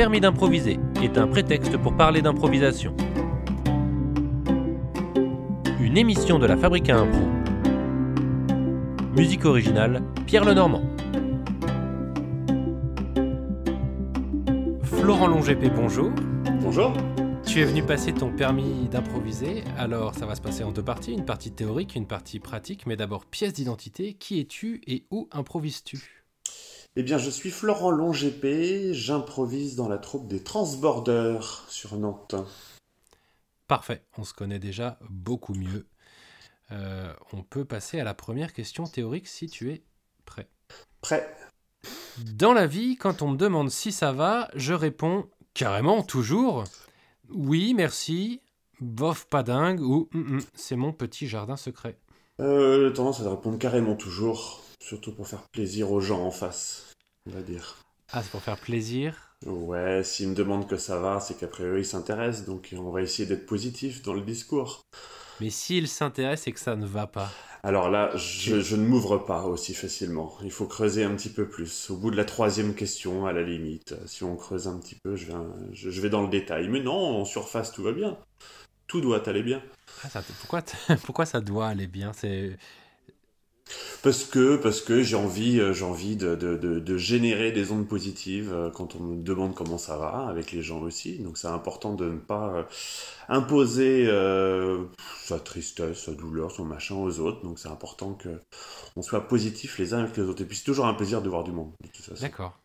permis d'improviser est un prétexte pour parler d'improvisation. Une émission de la Fabrique à Impro. Musique originale, Pierre Lenormand. Florent Longépé, bonjour. Bonjour. Tu es venu passer ton permis d'improviser, alors ça va se passer en deux parties, une partie théorique, une partie pratique, mais d'abord pièce d'identité, qui es-tu et où improvises-tu? Eh bien, je suis Florent Longépé, j'improvise dans la troupe des Transborders sur Nantes. Parfait, on se connaît déjà beaucoup mieux. Euh, on peut passer à la première question théorique si tu es prêt. Prêt Dans la vie, quand on me demande si ça va, je réponds carrément, toujours. Oui, merci. Bof, pas dingue. Ou Hum, hum, c'est mon petit jardin secret. euh, tendance à répondre carrément toujours, surtout pour faire plaisir aux gens en face, on va dire. Ah, c'est pour faire plaisir. Ouais, s'ils me demandent que ça va, c'est qu'après eux, ils s'intéressent, donc on va essayer d'être positif dans le discours. Mais s'il s'intéresse et que ça ne va pas. Alors là, je, je ne m'ouvre pas aussi facilement. Il faut creuser un petit peu plus. Au bout de la troisième question, à la limite, si on creuse un petit peu, je vais, je, je vais dans le détail. Mais non, en surface, tout va bien. Tout doit aller bien. Ah, ça, pourquoi, pourquoi ça doit aller bien? C'est Parce que, parce que j'ai envie, euh, j'ai envie de, de, de, générer des ondes positives euh, quand on me demande comment ça va, avec les gens aussi. Donc c'est important de ne pas euh, imposer sa tristesse, sa douleur, son machin aux autres. Donc c'est important que on soit positif les uns avec les autres. Et puis c'est toujours un plaisir de voir du monde. D'accord.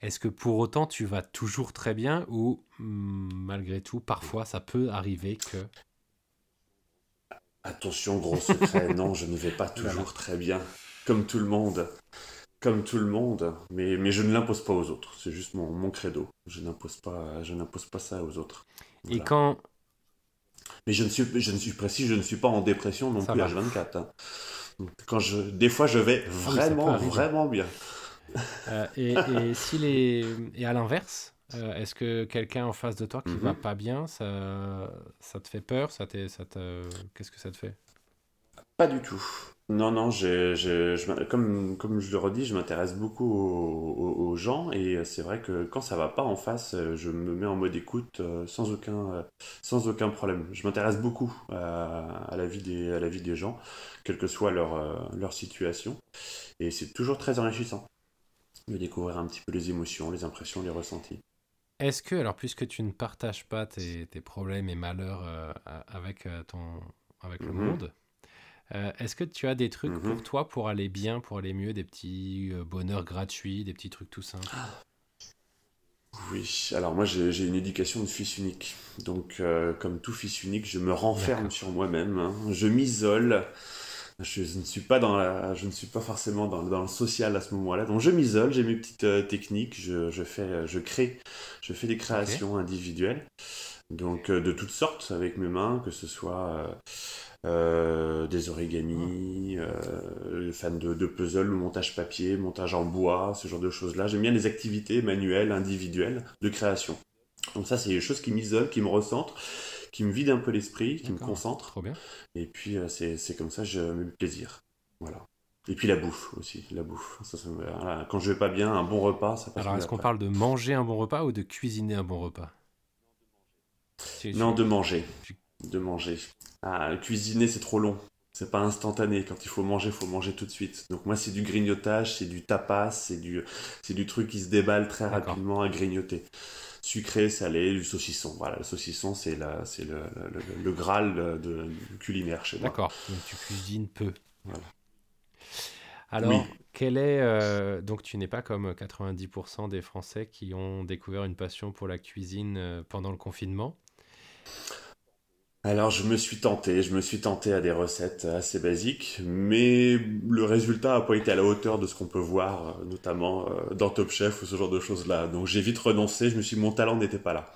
Est-ce que pour autant tu vas toujours très bien ou hum, malgré tout, parfois ça peut arriver que... Attention, gros secret, non, je ne vais pas toujours très bien. Comme tout le monde. Comme tout le monde. Mais, mais je ne l'impose pas aux autres. C'est juste mon, mon credo. Je n'impose pas, je n'impose pas ça aux autres. Et quand... Mais je ne suis, je ne suis précis, je ne suis pas en dépression non Ça plus va. H24. hein. Quand je, des fois, je vais vraiment, vraiment bien. euh, et, et, s'il est... et à l'inverse, euh, est-ce que quelqu'un en face de toi qui Mhm. va pas bien, ça, ça te fait peur ça ça te... Qu'est-ce que ça te fait? Pas du tout. Non, non, je m'in- comme, comme je le redis, je m'intéresse beaucoup aux, gens et c'est vrai que quand ça va pas en face, euh, je me mets en mode écoute euh, sans aucun, sans aucun problème. Je m'intéresse beaucoup à, à la vie des, à la vie des gens, quelle que soit leur, leur situation. Et c'est toujours très enrichissant de découvrir un petit peu les émotions, les impressions, les ressentis. Est-ce que, alors puisque tu ne partages pas tes, tes problèmes et malheurs euh, avec, euh, ton, avec le Mhm. monde, euh, est-ce que tu as des trucs pour toi pour aller bien, pour aller mieux, des petits bonheurs gratuits, des petits trucs tout simples? Oui, alors moi j'ai une éducation de fils unique. Donc euh, comme tout fils unique, je me renferme sur moi-même, hein. je m'isole. Je, je ne suis pas dans la, je ne suis pas forcément dans, dans le social à ce moment-là. Donc je m'isole, j'ai mes petites euh, techniques, je, je fais, euh, je crée, je fais des créations individuelles. Donc euh, de toutes sortes avec mes mains, que ce soit euh, des origamis, euh, fan de, de puzzle, montage papier, montage en bois, ce genre de choses-là. J'aime bien les activités manuelles, individuelles de création. Donc ça, c'est des choses qui m'isolent, qui me recentrent, qui me vident un peu l'esprit, qui me D'accord. concentrent. Trop bien. Et puis euh, c'est comme ça, je me plaisir. Voilà. Et puis la bouffe aussi, la bouffe. Ça, ça voilà. Quand je vais pas bien, un bon repas, ça passe Alors, est-ce qu'on parle de manger un bon repas ou de cuisiner un bon repas? Non, de manger. De manger. Ah, cuisiner, c'est trop long. C'est pas instantané. Quand il faut manger, il faut manger tout de suite. Donc moi, c'est du grignotage, c'est du tapas, c'est du, c'est du truc qui se déballe très rapidement à grignoter. Sucré, salé, du saucisson. Voilà, le saucisson, c'est le, le, le- le graal de, de- du culinaire chez moi. D'accord, donc tu cuisines peu. Voilà. Alors, Oui. quel est. euh, donc, tu n'es pas comme 90% des Français qui ont découvert une passion pour la cuisine euh, pendant le confinement. Alors, je me suis tenté, je me suis tenté à des recettes assez basiques, mais le résultat n'a pas été à la hauteur de ce qu'on peut voir, euh, notamment euh, dans Top Chef ou ce genre de choses-là. Donc, j'ai vite renoncé, je me suis dit, mon talent n'était pas là.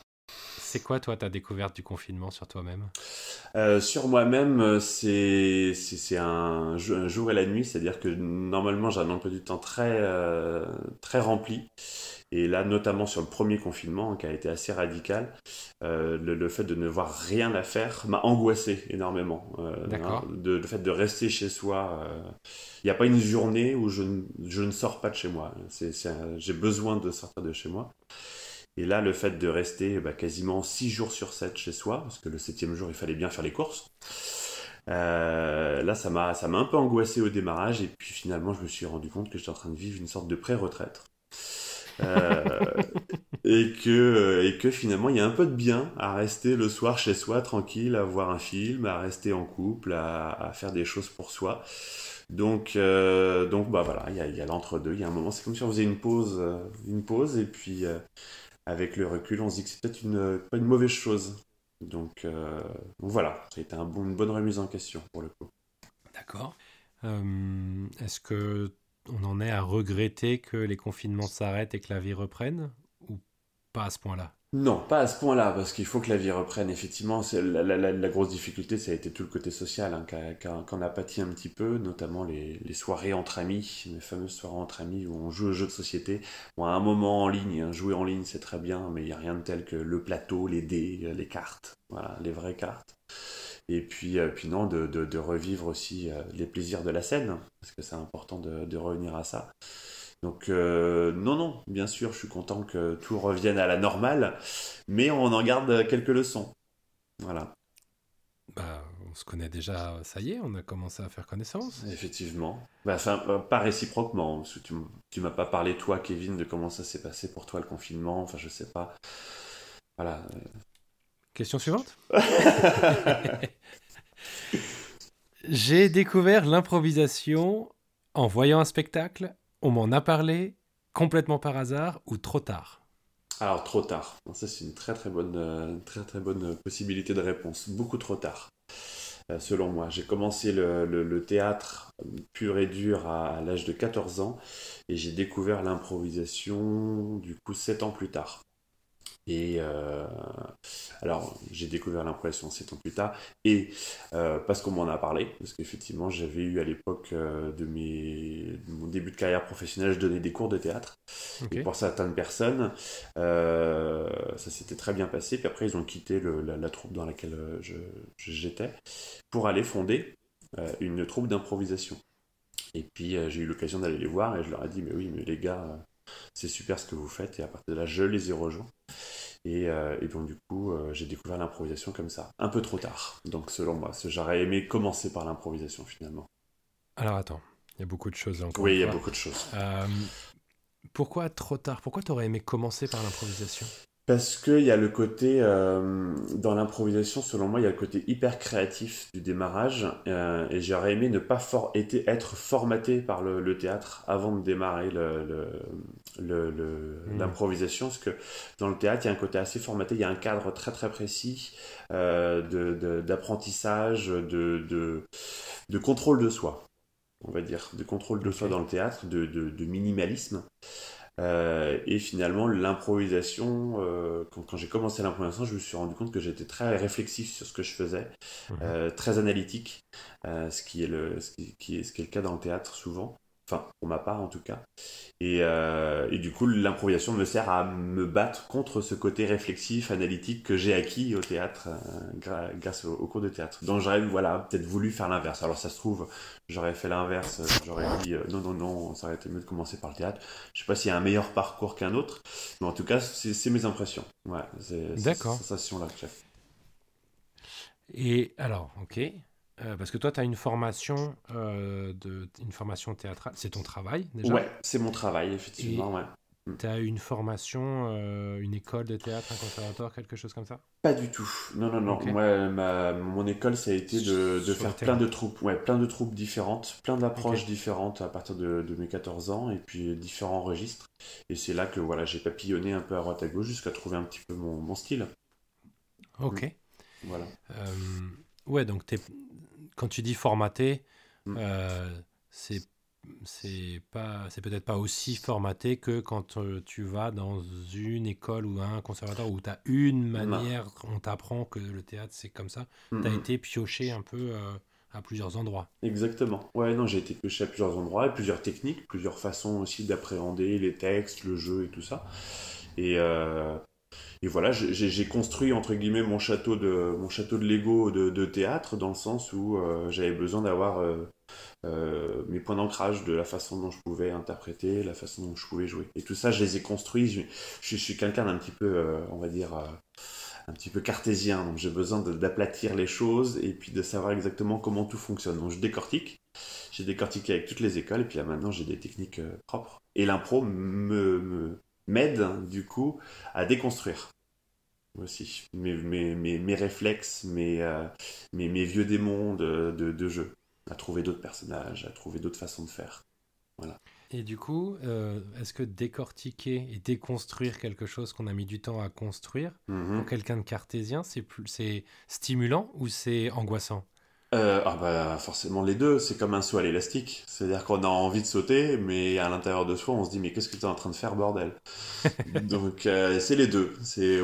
C'est quoi, toi, ta découverte du confinement sur toi-même? Euh, sur moi-même, euh, c'est un, un jour et la nuit, c'est-à-dire que normalement j'ai un emploi du temps très euh, très rempli. Et là, notamment sur le premier confinement, hein, qui a été assez radical, euh, le, le fait de ne voir rien à faire m'a angoissé énormément. D'accord. hein, de, le fait de rester chez soi, il n'y a pas une journée où je, ne- je ne sors pas de chez moi. J'ai besoin de sortir de chez moi. Et là, le fait de rester bah, quasiment 6 jours sur 7 chez soi, parce que le septième jour, il fallait bien faire les courses, euh, là, ça m'a, ça m'a un peu angoissé au démarrage, et puis finalement, je me suis rendu compte que j'étais en train de vivre une sorte de pré-retraite. Euh, et, que, et que finalement, il y a un peu de bien à rester le soir chez soi, tranquille, à voir un film, à rester en couple, à, faire des choses pour soi. Donc, euh, donc bah voilà, il y a, y a l'entre-deux, il y a un moment, c'est comme si on faisait une pause, une pause, et puis avec le recul, on se dit que c'est peut-être une, pas une mauvaise chose donc, euh, voilà, ça a été une bonne remise en question pour le coup. D'accord. Euh, est-ce que on en est à regretter que les confinements s'arrêtent et que la vie reprenne ou pas à ce point-là? Non, pas à ce point-là, parce qu'il faut que la vie reprenne. Effectivement, la, la, grosse difficulté, ça a été tout le côté social, hein, qu'on a pâti un petit peu, notamment les, soirées entre amis, les fameuses soirées entre amis où on joue aux jeux de société. Bon, à un moment en ligne, hein, jouer en ligne, c'est très bien, mais il n'y a rien de tel que le plateau, les dés, les cartes, voilà, les vraies cartes. Et puis, euh, non, de, revivre aussi euh, les plaisirs de la scène, parce que c'est important de revenir à ça. Donc euh, non, non, bien sûr, je suis content que tout revienne à la normale, mais on en garde quelques leçons. Voilà. Bah, on se connaît déjà, ça y est, on a commencé à faire connaissance. Effectivement. Bah, enfin, euh, pas réciproquement. tu, tu m'as pas parlé, toi, Kevin, de comment ça s'est passé pour toi le confinement. Enfin, je sais pas. Voilà. Question suivante? J'ai découvert l'improvisation en voyant un spectacle on m'en a parlé complètement par hasard ou trop tard? Alors trop tard. Ça c'est une très très bonne, euh, très très bonne possibilité de réponse. Beaucoup trop tard. Euh, selon moi, j'ai commencé le, théâtre pur et dur à, l'âge de 14 ans et j'ai découvert l'improvisation du coup 7 ans plus tard. Et euh, alors, j'ai découvert l'impression 7 ans plus tard, et euh, parce qu'on m'en a parlé, parce qu'effectivement, j'avais eu à l'époque euh, de, mes, mon début de carrière professionnelle, je donnais des cours de théâtre. Et pour certaines personnes, ça s'était très bien passé. Puis après, ils ont quitté la, troupe dans laquelle j'étais pour aller fonder une troupe d'improvisation. Et puis, j'ai eu l'occasion d'aller les voir et je leur ai dit, mais oui, mais les gars, c'est super ce que vous faites. Et à partir de là, je les ai rejoints. Et, euh, et donc, du coup, euh, j'ai découvert l'improvisation comme ça, un peu trop tard. Donc, selon moi, j'aurais aimé commencer par l'improvisation finalement. Alors, attends, il y a beaucoup de choses encore. Oui, il y a beaucoup de choses. Euh, pourquoi trop tard? Pourquoi tu aurais aimé commencer par l'improvisation? Parce qu'il y a le côté, euh, dans l'improvisation, selon moi, il y a le côté hyper créatif du démarrage. Euh, et j'aurais aimé ne pas été, être formaté par le, théâtre avant de démarrer hmm. l'improvisation. Parce que dans le théâtre, il y a un côté assez formaté, il y a un cadre très très précis euh, d'apprentissage, de, de, contrôle de soi, on va dire, de contrôle de soi dans le théâtre, de minimalisme. Euh, et finalement, l'improvisation, euh, quand, j'ai commencé l'improvisation, je me suis rendu compte que j'étais très réflexif sur ce que je faisais, mhm. euh, très analytique, ce, qui est le, ce, qui, est, ce qui est le cas dans le théâtre souvent enfin pour ma part en tout cas. Et, euh, et du coup, l'improvisation me sert à me battre contre ce côté réflexif, analytique que j'ai acquis au théâtre euh, grâce au, cours de théâtre. Donc j'aurais voilà, peut-être voulu faire l'inverse. Alors ça se trouve, j'aurais fait l'inverse, j'aurais dit euh, non, non, non, ça aurait été mieux de commencer par le théâtre. Je sais pas s'il y a un meilleur parcours qu'un autre, mais en tout cas, c'est mes impressions. Ouais, c'est cette sensation-là que j'ai. Et alors, ok, euh, parce que toi, tu as une formation, euh, de, une formation théâtrale. C'est ton travail déjà Ouais, c'est mon travail, effectivement. Ouais. Mm. Tu as une formation, euh, une école de théâtre, un conservatoire, quelque chose comme ça? Pas du tout. Non, non, non. Moi, ma, mon école, ça a été de, de faire plein de troupes. Ouais, plein de troupes différentes, plein d'approches différentes à partir de, de, mes 14 ans et puis différents registres. Et c'est là que voilà, j'ai papillonné un peu à droite à gauche jusqu'à trouver un petit peu mon, mon style. Ok. Mm. Voilà. ouais, donc tu es quand tu dis formaté, mm. euh, c'est c'est pas c'est peut-être pas aussi formaté que quand euh, tu vas dans une école ou un conservatoire où tu as une manière on t'apprend que le théâtre c'est comme ça. Tu as été pioché un peu euh, à plusieurs endroits. Exactement. Ouais non j'ai été pioché à plusieurs endroits et plusieurs techniques plusieurs façons aussi d'appréhender les textes le jeu et tout ça. Et et voilà, j'ai construit entre guillemets mon château de mon château de Lego de, théâtre dans le sens où euh, j'avais besoin d'avoir euh, mes points d'ancrage de la façon dont je pouvais interpréter, la façon dont je pouvais jouer. Et tout ça, je les ai construits. Je, suis quelqu'un d'un petit peu, on va dire, un petit peu cartésien. Donc j'ai besoin d'aplatir les choses et puis de savoir exactement comment tout fonctionne. Donc je décortique. J'ai décortiqué avec toutes les écoles et puis maintenant j'ai des techniques propres. Et l'impro me m'aide du coup à déconstruire. Aussi. Mes, mes, mes, réflexes, mes, euh, mes, mes, vieux démons de, de, jeu, à trouver d'autres personnages, à trouver d'autres façons de faire. Voilà. Et du coup, euh, est-ce que décortiquer et déconstruire quelque chose qu'on a mis du temps à construire, pour quelqu'un de cartésien, c'est stimulant ou c'est angoissant? Euh, ah bah forcément les deux, c'est comme un saut à l'élastique. C'est-à-dire qu'on a envie de sauter, mais à l'intérieur de soi, on se dit mais qu'est-ce que tu es en train de faire bordel? Donc euh, c'est les deux. C'est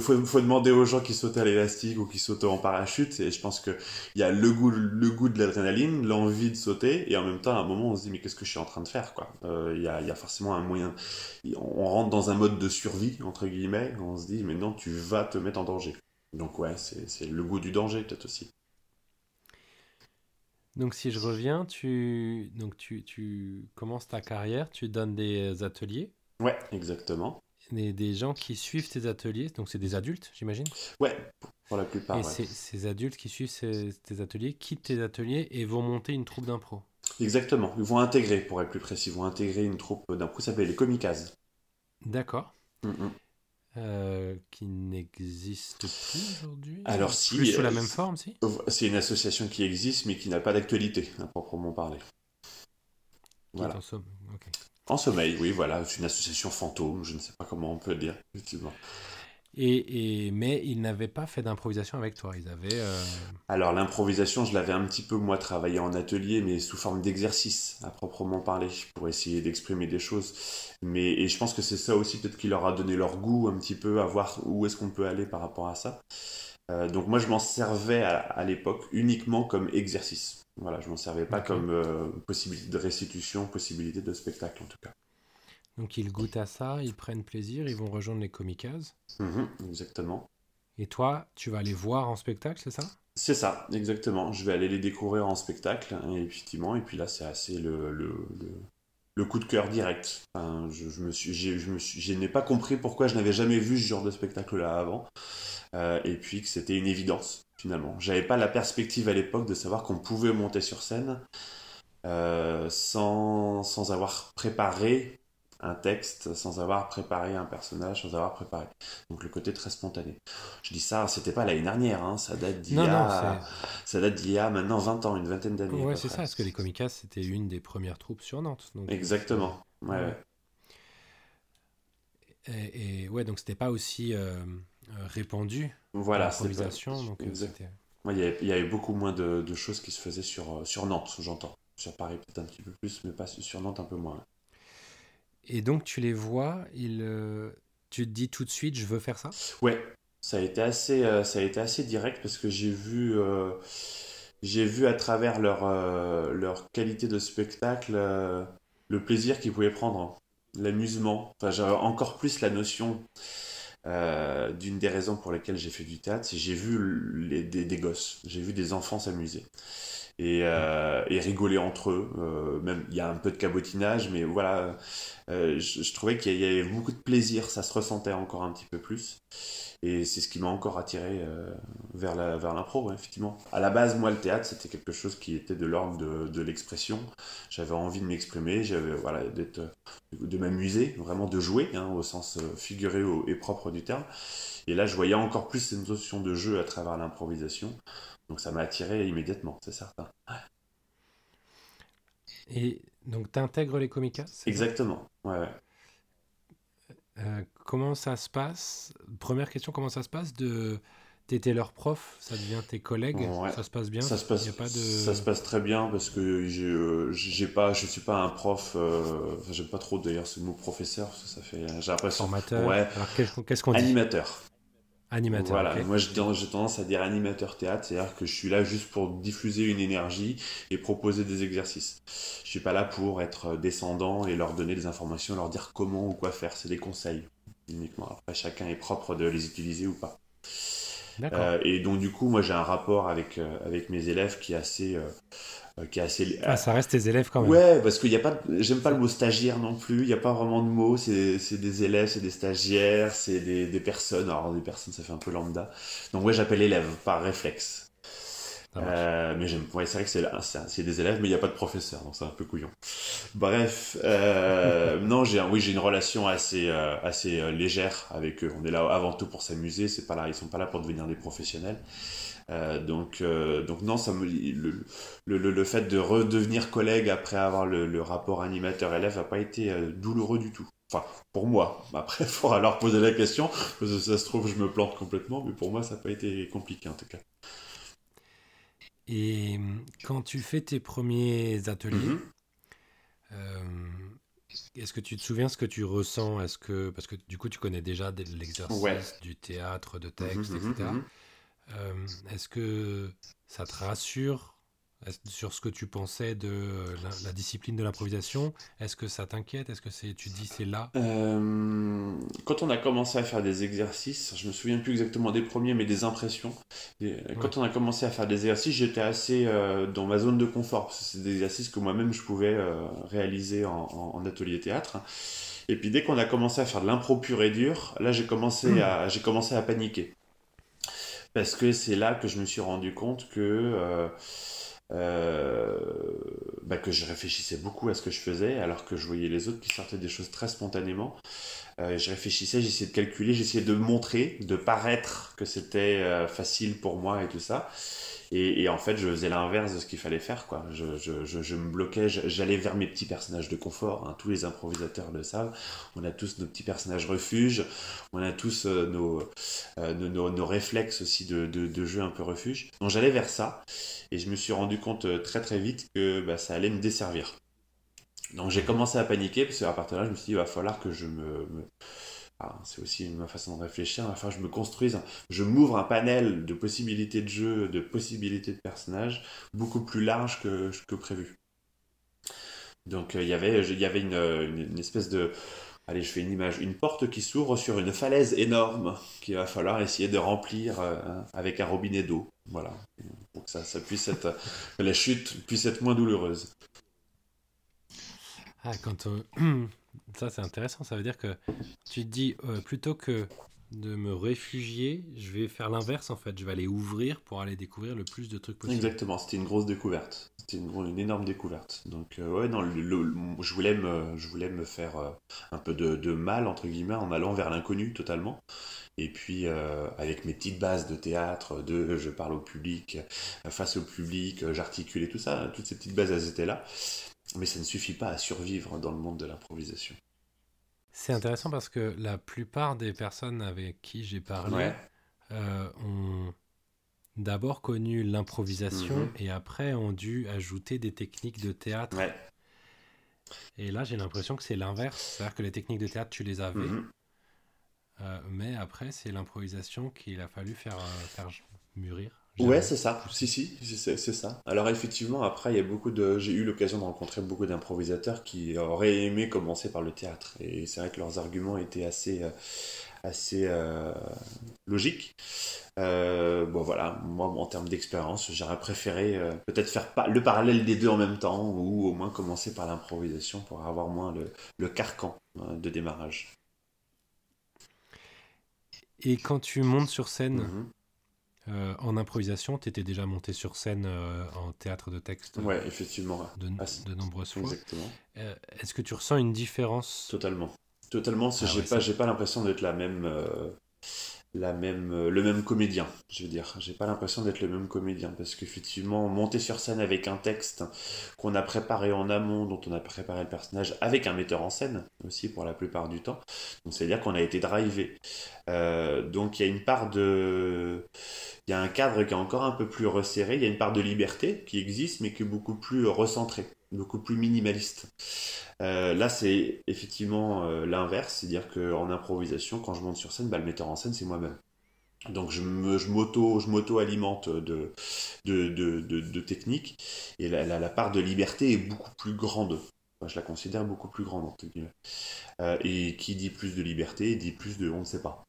faut, faut, demander aux gens qui sautent à l'élastique ou qui sautent en parachute. Et je pense que il y a le goût le goût de l'adrénaline, l'envie de sauter, et en même temps à un moment on se dit mais qu'est-ce que je suis en train de faire quoi? Euh, Il y, a, y, a, forcément un moyen. On rentre dans un mode de survie entre guillemets. On se dit mais non tu vas te mettre en danger. Donc ouais c'est le goût du danger peut-être aussi. Donc si je reviens, tu, donc tu, tu commences ta carrière, tu donnes des ateliers. Ouais, exactement. Des, des gens qui suivent tes ateliers, donc c'est des adultes, j'imagine Ouais, pour la plupart. Et ces adultes qui suivent tes ateliers quittent tes ateliers et vont monter une troupe d'impro. Exactement, ils vont intégrer, pour être plus précis, ils vont intégrer une troupe d'impro, ça s'appelle les Comicas. D'accord. Mm, mm. Euh, qui n'existe plus aujourd'hui Alors si, plus sous la euh, même forme, si C'est une association qui existe, mais qui n'a pas d'actualité, à proprement parler. Voilà. En, en, sommeil, oui, voilà, c'est une association fantôme, je ne sais pas comment on peut le dire, effectivement. Et, mais ils n'avaient pas fait d'improvisation avec toi. Ils avaient. Euh, Alors l'improvisation, je l'avais un petit peu moi travaillé en atelier, mais sous forme d'exercice à proprement parler, pour essayer d'exprimer des choses. Mais et je pense que c'est ça aussi peut-être qui leur a donné leur goût un petit peu à voir où est-ce qu'on peut aller par rapport à ça. Euh, donc moi je m'en servais à, l'époque uniquement comme exercice. Voilà, je m'en servais pas comme euh, possibilité de restitution, possibilité de spectacle en tout cas. Donc ils goûtent à ça, ils prennent plaisir, ils vont rejoindre les comicas. Mhm, exactement. Et toi, tu vas les voir en spectacle, c'est ça? C'est ça, exactement. Je vais aller les découvrir en spectacle, effectivement. Et puis là, c'est assez le, le, le, coup de cœur direct. Enfin, je, je, me suis, je, me suis, je n'ai pas compris pourquoi je n'avais jamais vu ce genre de spectacle-là avant. Euh, et puis que c'était une évidence, finalement. J'avais pas la perspective à l'époque de savoir qu'on pouvait monter sur scène euh, sans, sans avoir préparé un texte sans avoir préparé un personnage, sans avoir préparé. Donc le côté très spontané. Je dis ça, c'était pas l'année dernière, hein, ça date d'il y a, ça date d'il y a maintenant 20 ans, une vingtaine d'années. Ouais, c'est ça, parce que les Comicas c'était une des premières troupes sur Nantes. Donc... Exactement. Ouais. Et, ouais, donc c'était pas aussi euh, euh, répandu. Voilà, l'improvisation. Donc euh, il, y avait, beaucoup moins de, de, choses qui se faisaient sur, sur Nantes, j'entends. Sur Paris peut-être un petit peu plus, mais pas sur Nantes un peu moins. Et donc tu les vois, il, euh, tu te dis tout de suite, je veux faire ça? Ouais, ça a été assez, euh, ça a été assez direct parce que j'ai vu, euh, j'ai vu à travers leur, leur qualité de spectacle le plaisir qu'ils pouvaient prendre, l'amusement. Enfin, j'avais encore plus la notion d'une des raisons pour lesquelles j'ai fait du théâtre, c'est j'ai vu les, des, des gosses, j'ai vu des enfants s'amuser et, et rigoler entre eux. Même il y a un peu de cabotinage, mais voilà, euh, je, trouvais qu'il y avait beaucoup de plaisir, ça se ressentait encore un petit peu plus. Et c'est ce qui m'a encore attiré euh, vers la vers l'impro, effectivement. À la base, moi, le théâtre, c'était quelque chose qui était de l'ordre de, l'expression. J'avais envie de m'exprimer, j'avais voilà d'être de m'amuser, vraiment de jouer, hein, au sens figuré et propre du terme. Et là, je voyais encore plus cette notion de jeu à travers l'improvisation. Donc ça m'a attiré immédiatement, c'est certain. Et donc tu intègres les comicas Exactement, ouais, ouais. Euh, comment ça se passe? Première question, comment ça se passe de T'étais leur prof, ça devient tes collègues, ça se passe bien? Ça se passe, pas de... ça se passe très bien parce que j'ai pas, je suis pas un prof, euh, j'aime pas trop d'ailleurs ce mot professeur, ça fait, j'ai l'impression. Formateur. Ouais. qu'est-ce qu'on dit? Animateur. Animateur. Voilà, moi j'ai tendance à dire animateur théâtre, c'est-à-dire que je suis là juste pour diffuser une énergie et proposer des exercices. Je suis pas là pour être descendant et leur donner des informations, leur dire comment ou quoi faire, c'est des conseils uniquement. Après, chacun est propre de les utiliser ou pas. Euh, et donc du coup, moi j'ai un rapport avec, euh, avec mes élèves qui est assez, euh, qui est assez. Ah, ça reste tes élèves quand même. Ouais, parce qu'il y a pas, j'aime pas le mot stagiaire non plus. Il n'y a pas vraiment de mots. C'est, des élèves, c'est des stagiaires, c'est des, des, personnes. Alors des personnes, ça fait un peu lambda. Donc ouais, j'appelle élèves par réflexe. Euh, mais j'aime. Ouais, c'est vrai que c'est, c'est, des élèves, mais il n'y a pas de professeur, donc c'est un peu couillon. Bref, euh, non, j'ai, oui, j'ai une relation assez, euh, assez euh, légère avec eux. On est là avant tout pour s'amuser. C'est pas là, ils sont pas là pour devenir des professionnels. Euh, donc, donc non, ça me, le, le, le, fait de redevenir collègue après avoir le, le rapport animateur-élève n'a pas été douloureux du tout. Enfin, pour moi. Après, il faudra leur poser la question, parce que ça se trouve, je me plante complètement, mais pour moi, ça n'a pas été compliqué en tout cas. Et quand tu fais tes premiers ateliers, mhm. euh, est-ce que tu te souviens ce que tu ressens? Est-ce que parce que du coup tu connais déjà l'exercice du théâtre, de texte, mhm, etc. euh, est-ce que ça te rassure sur ce que tu pensais de la, discipline de l'improvisation? Est-ce que ça t'inquiète? Est-ce que c'est, tu dis c'est là? Euh, Quand on a commencé à faire des exercices, je me souviens plus exactement des premiers, mais des impressions. quand on a commencé à faire des exercices, j'étais assez euh, dans ma zone de confort. c'est des exercices que moi-même je pouvais euh, réaliser en, atelier théâtre. Et puis dès qu'on a commencé à faire de l'impro pur et dur, là j'ai commencé, hmm. à, j'ai commencé à paniquer. Parce que c'est là que je me suis rendu compte que euh, bah, que je réfléchissais beaucoup à ce que je faisais, alors que je voyais les autres qui sortaient des choses très spontanément. Euh, je réfléchissais, j'essayais de calculer, j'essayais de montrer, de paraître que c'était euh, facile pour moi et tout ça. Et, en fait, je faisais l'inverse de ce qu'il fallait faire. Quoi. Je, me bloquais, j'allais vers mes petits personnages de confort. Hein. Tous les improvisateurs le savent. On a tous nos petits personnages refuge. On a tous euh, nos, euh, nos, réflexes aussi de, jeu un peu refuge. Donc j'allais vers ça. Et je me suis rendu compte euh, très très vite que bah, ça allait me desservir. Donc j'ai commencé à paniquer parce qu'à partir de là, je me suis dit, il va falloir que je me c'est aussi ma façon de réfléchir. Enfin, je me construise, je m'ouvre un panel de possibilités de jeu, de possibilités de personnages beaucoup plus large que, prévu. Donc, euh, il y avait, une, espèce de. Allez, je fais une image. Une porte qui s'ouvre sur une falaise énorme qu'il va falloir essayer de remplir euh, avec un robinet d'eau. Voilà. Pour que ça, puisse être. la chute puisse être moins douloureuse. Ah, quand. Ça, c'est intéressant. Ça veut dire que tu te dis, euh, plutôt que de me réfugier, je vais faire l'inverse en fait. Je vais aller ouvrir pour aller découvrir le plus de trucs possible. Exactement, c'était une grosse découverte. C'était une, énorme découverte. Donc, euh, ouais, non, je, voulais me, je voulais me faire euh, un peu de, mal, entre guillemets, en allant vers l'inconnu totalement. Et puis, avec mes petites bases de théâtre, de je parle au public, face au public, j'articule et tout ça, toutes ces petites bases, elles étaient là. Mais ça ne suffit pas à survivre dans le monde de l'improvisation. C'est intéressant parce que la plupart des personnes avec qui j'ai parlé euh, ont d'abord connu l'improvisation mhm. et après ont dû ajouter des techniques de théâtre. Et là, j'ai l'impression que c'est l'inverse. C'est-à-dire que les techniques de théâtre, tu les avais. Mhm. Euh, mais après, c'est l'improvisation qu'il a fallu faire, euh, faire mûrir. Ouais, c'est ça. Si, si, c'est ça. Alors effectivement, après, il y a beaucoup de. J'ai eu l'occasion de rencontrer beaucoup d'improvisateurs qui auraient aimé commencer par le théâtre. Et c'est vrai que leurs arguments étaient assez, euh, assez euh, logiques. Euh, bon voilà, moi en termes d'expérience, j'aurais préféré peut-être faire le parallèle des deux en même temps, ou au moins commencer par l'improvisation pour avoir moins le, le carcan de démarrage. Et quand tu montes sur scène, mm-hmm. Euh, en improvisation, tu étais déjà monté sur scène euh, en théâtre de texte Ouais, effectivement. De, ah, de nombreuses fois. Exactement. Euh, est-ce que tu ressens une différence? Totalement. Totalement. Ah j'ai pas, j'ai pas l'impression d'être la même euh, le même comédien, je veux dire. J'ai pas l'impression d'être le même comédien parce qu'effectivement, monter sur scène avec un texte qu'on a préparé en amont, dont on a préparé le personnage avec un metteur en scène aussi pour la plupart du temps, donc c'est-à-dire qu'on a été drivé. Euh, donc il y a une part de. Il y a un cadre qui est encore un peu plus resserré, il y a une part de liberté qui existe mais qui est beaucoup plus recentrée, beaucoup plus minimaliste. Euh, là, c'est effectivement euh, l'inverse, c'est-à-dire qu'en improvisation, quand je monte sur scène, bah, le metteur en scène, c'est moi-même. Donc je m'auto je m'auto alimente de de, de, de, techniques et la, la, part de liberté est beaucoup plus grande. je la considère beaucoup plus grande euh, et qui dit plus de liberté dit plus de on ne sait pas.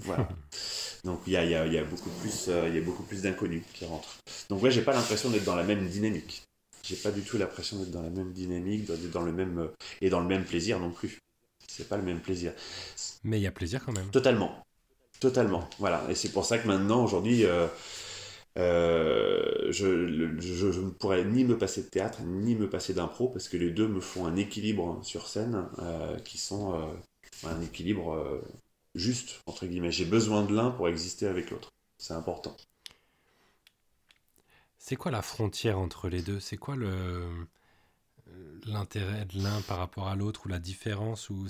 Voilà. Donc il y a, y, a, y a, beaucoup plus, il y a beaucoup plus d'inconnus qui rentrent. Donc ouais, j'ai pas l'impression d'être dans la même dynamique. J'ai pas du tout l'impression d'être dans la même dynamique, d'être dans le même et dans le même plaisir non plus. C'est pas le même plaisir. Mais il y a plaisir quand même. Totalement. Totalement. Voilà. Et c'est pour ça que maintenant, aujourd'hui, euh, euh, je, je, ne pourrais ni me passer de théâtre, ni me passer d'impro, parce que les deux me font un équilibre sur scène euh, qui sont un équilibre juste, entre guillemets. J'ai besoin de l'un pour exister avec l'autre. C'est important. C'est quoi la frontière entre les deux? C'est quoi le l'intérêt de l'un par rapport à l'autre ou la différence ou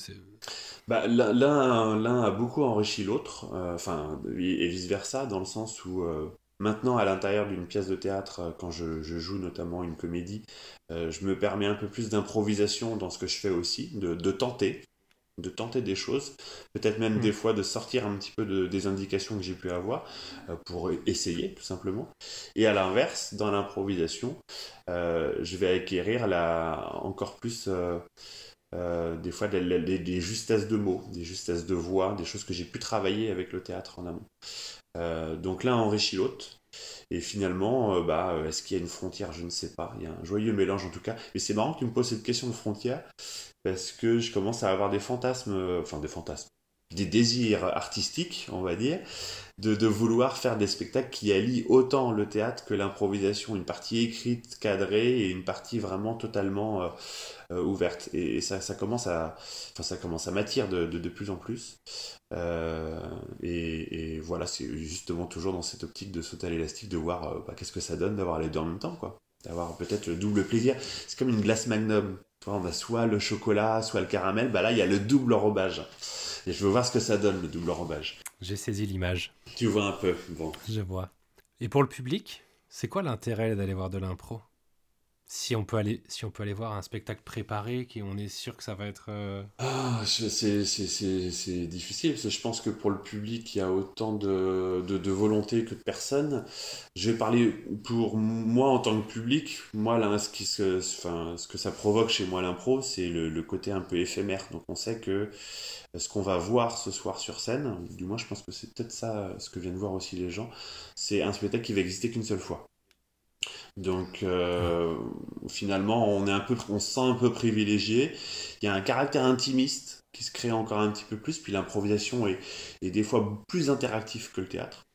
bah, l'un a beaucoup enrichi l'autre euh, et, vice versa dans le sens où euh, maintenant à l'intérieur d'une pièce de théâtre euh, quand je, joue notamment une comédie je me permets un peu plus d'improvisation dans ce que je fais aussi de tenter de tenter des choses, peut-être même mm. des fois de sortir un petit peu de, des indications que j'ai pu avoir euh, pour essayer tout simplement. Et à l'inverse, dans l'improvisation, euh, je vais acquérir la, encore plus euh, des fois des, justesses de mots, des justesses de voix, des choses que j'ai pu travailler avec le théâtre en amont. donc l'un enrichit l'autre. Et finalement, bah, est-ce qu'il y a une frontière? Je ne sais pas. Il y a un joyeux mélange en tout cas. Et c'est marrant que tu me poses cette question de frontière, parce que je commence à avoir des fantasmes, euh, enfin des fantasmes, des désirs artistiques, on va dire, de, vouloir faire des spectacles qui allient autant le théâtre que l'improvisation, une partie écrite, cadrée et une partie vraiment totalement euh, euh, ouverte. Et, ça, ça, commence à, enfin, ça commence à m'attirer de, de, plus en plus. et, voilà, c'est justement toujours dans cette optique de sauter à l'élastique, de voir bah, qu'est-ce que ça donne d'avoir les deux en même temps, quoi. D'avoir peut-être le double plaisir. C'est comme une glace magnum on a soit le chocolat, soit le caramel. Bah là, il y a le double enrobage. Et je veux voir ce que ça donne, le double enrobage. J'ai saisi l'image. Tu vois un peu. Bon. Je vois. Et pour le public, c'est quoi l'intérêt d'aller voir de l'impro? Si on peut aller si on peut aller voir un spectacle préparé qui on est sûr que ça va être euh, ah, c'est difficile parce que je pense que pour le public il y a autant de, de, volonté que de personnes. Je vais parler pour moi en tant que public. Moi là ce qui se, enfin, ce que ça provoque chez moi l'impro c'est le, le, côté un peu éphémère. Donc on sait que ce qu'on va voir ce soir sur scène du moins je pense que c'est peut-être ça ce que viennent voir aussi les gens c'est un spectacle qui va exister qu'une seule fois donc euh, finalement, on est un peu, on se sent un peu privilégié. Il y a un caractère intimiste qui se crée encore un petit peu plus. Puis l'improvisation est, des fois plus interactif que le théâtre.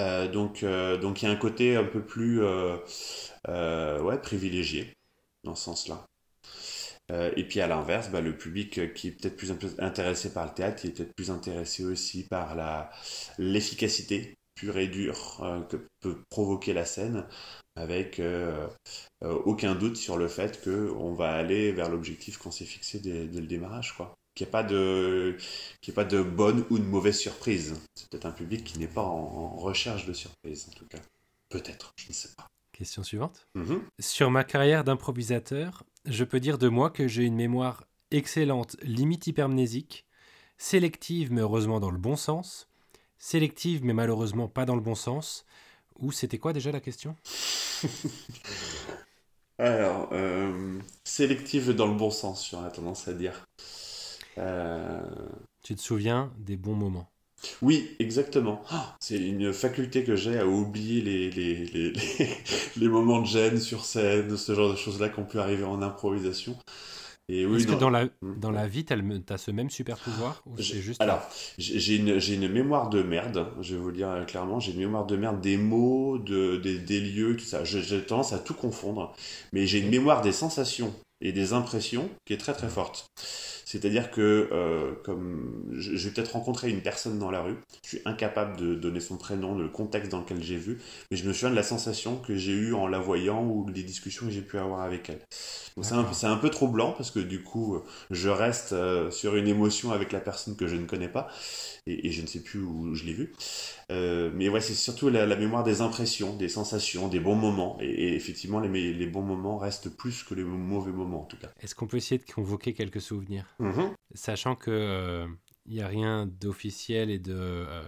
Euh, donc euh, donc il y a un côté un peu plus ouais privilégié dans ce sens-là. et puis à l'inverse, bah, le public qui est peut-être plus intéressé par le théâtre, il est peut-être plus intéressé aussi par l'efficacité pur et dur euh, que peut provoquer la scène, avec euh, euh, aucun doute sur le fait qu'on va aller vers l'objectif qu'on s'est fixé dès, le démarrage. quoi. Qu'il n'y ait, pas de, ait pas de bonne ou de mauvaise surprise. C'est peut-être un public qui n'est pas en, recherche de surprise, en tout cas. Peut-être, je ne sais pas. Question suivante. Mm-hmm. Sur ma carrière d'improvisateur, je peux dire de moi que j'ai une mémoire excellente, limite hypermnésique, sélective mais heureusement dans le bon sens, sélective, mais malheureusement pas dans le bon sens. Ou c'était quoi déjà la question? Alors, euh, sélective dans le bon sens, j'aurais tendance à dire. Euh, tu te souviens des bons moments? Oui, exactement. Ah, c'est une faculté que j'ai à oublier les, les, les, les, moments de gêne sur scène, ce genre de choses-là qu'on peut arriver en improvisation. Est-ce que dans la, hmm. dans la vie, tu as ce même super pouvoir juste... Alors, j'ai une, une, mémoire de merde, je vais vous le dire clairement, j'ai une mémoire de merde des mots, de, des, des lieux, tout ça. J'ai tendance à tout confondre, mais j'ai une mémoire des sensations et des impressions qui est très très forte. C'est-à-dire que euh, comme je, vais peut-être rencontrer une personne dans la rue, je suis incapable de donner son prénom, le contexte dans lequel j'ai vu, mais je me souviens de la sensation que j'ai eue en la voyant ou des discussions que j'ai pu avoir avec elle. Donc c'est un, un, peu troublant parce que du coup, je reste euh, sur une émotion avec la personne que je ne connais pas et, je ne sais plus où je l'ai vu. Euh, mais ouais, c'est surtout la, mémoire des impressions, des sensations, des bons moments. Et, effectivement, les, les, bons moments restent plus que les mauvais moments, en tout cas. Est-ce qu'on peut essayer de convoquer quelques souvenirs? Mm-hmm. Sachant que il euh, n'y a rien d'officiel et de euh,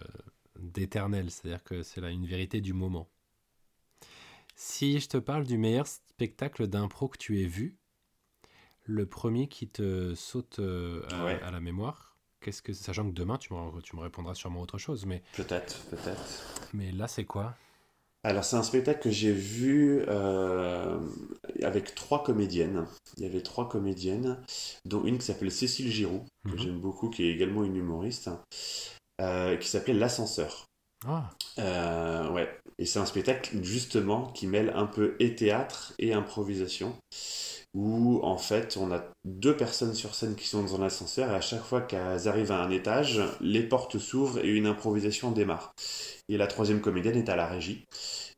d'éternel, c'est-à-dire que c'est là une vérité du moment. Si je te parle du meilleur spectacle d'impro que tu aies vu, le premier qui te saute à la mémoire, qu'est-ce que sachant que demain tu me, tu me répondras sûrement autre chose, mais peut-être, peut-être. Mais là, c'est quoi? Alors c'est un spectacle que j'ai vu euh, avec trois comédiennes. Il y avait trois comédiennes, dont une qui s'appelle Cécile Giroux, que mhm. j'aime beaucoup, qui est également une humoriste, euh, qui s'appelait L'ascenseur. Ah. Euh, ouais. Et c'est un spectacle justement qui mêle un peu et théâtre et improvisation où en fait on a deux personnes sur scène qui sont dans l'ascenseur et à chaque fois qu'elles arrivent à un étage, les portes s'ouvrent et une improvisation démarre. Et la troisième comédienne est à la régie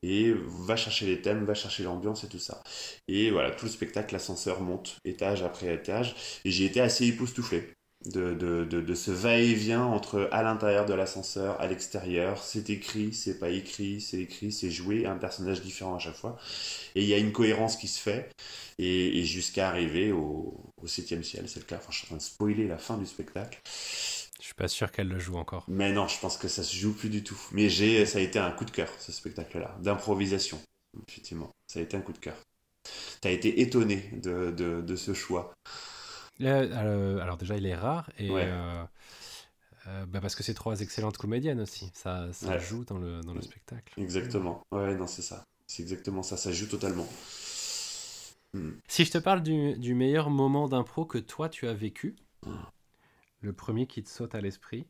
et va chercher les thèmes, va chercher l'ambiance et tout ça. Et voilà, tout le spectacle, l'ascenseur monte étage après étage et j'ai été assez époustouflé de, de, de, ce va-et-vient entre à l'intérieur de l'ascenseur, à l'extérieur, c'est écrit, c'est pas écrit, c'est écrit, c'est joué, un personnage différent à chaque fois. Et il y a une cohérence qui se fait, et, jusqu'à arriver au, au septième ciel, c'est le cas. Enfin, je suis en train de spoiler la fin du spectacle. Je suis pas sûr qu'elle le joue encore. Mais non, je pense que ça se joue plus du tout. Mais j'ai, ça a été un coup de cœur, ce spectacle-là, d'improvisation, effectivement. Ça a été un coup de cœur. T'as été étonné de, de, de ce choix. Euh, alors déjà, il est rare et euh, euh, bah, parce que c'est trois excellentes comédiennes aussi. Ça, ça joue dans le, dans le spectacle. Exactement. Ouais, non, c'est ça. C'est exactement ça. Ça joue totalement. Hmm. Si je te parle du, du meilleur moment d'impro que toi tu as vécu, le premier qui te saute à l'esprit.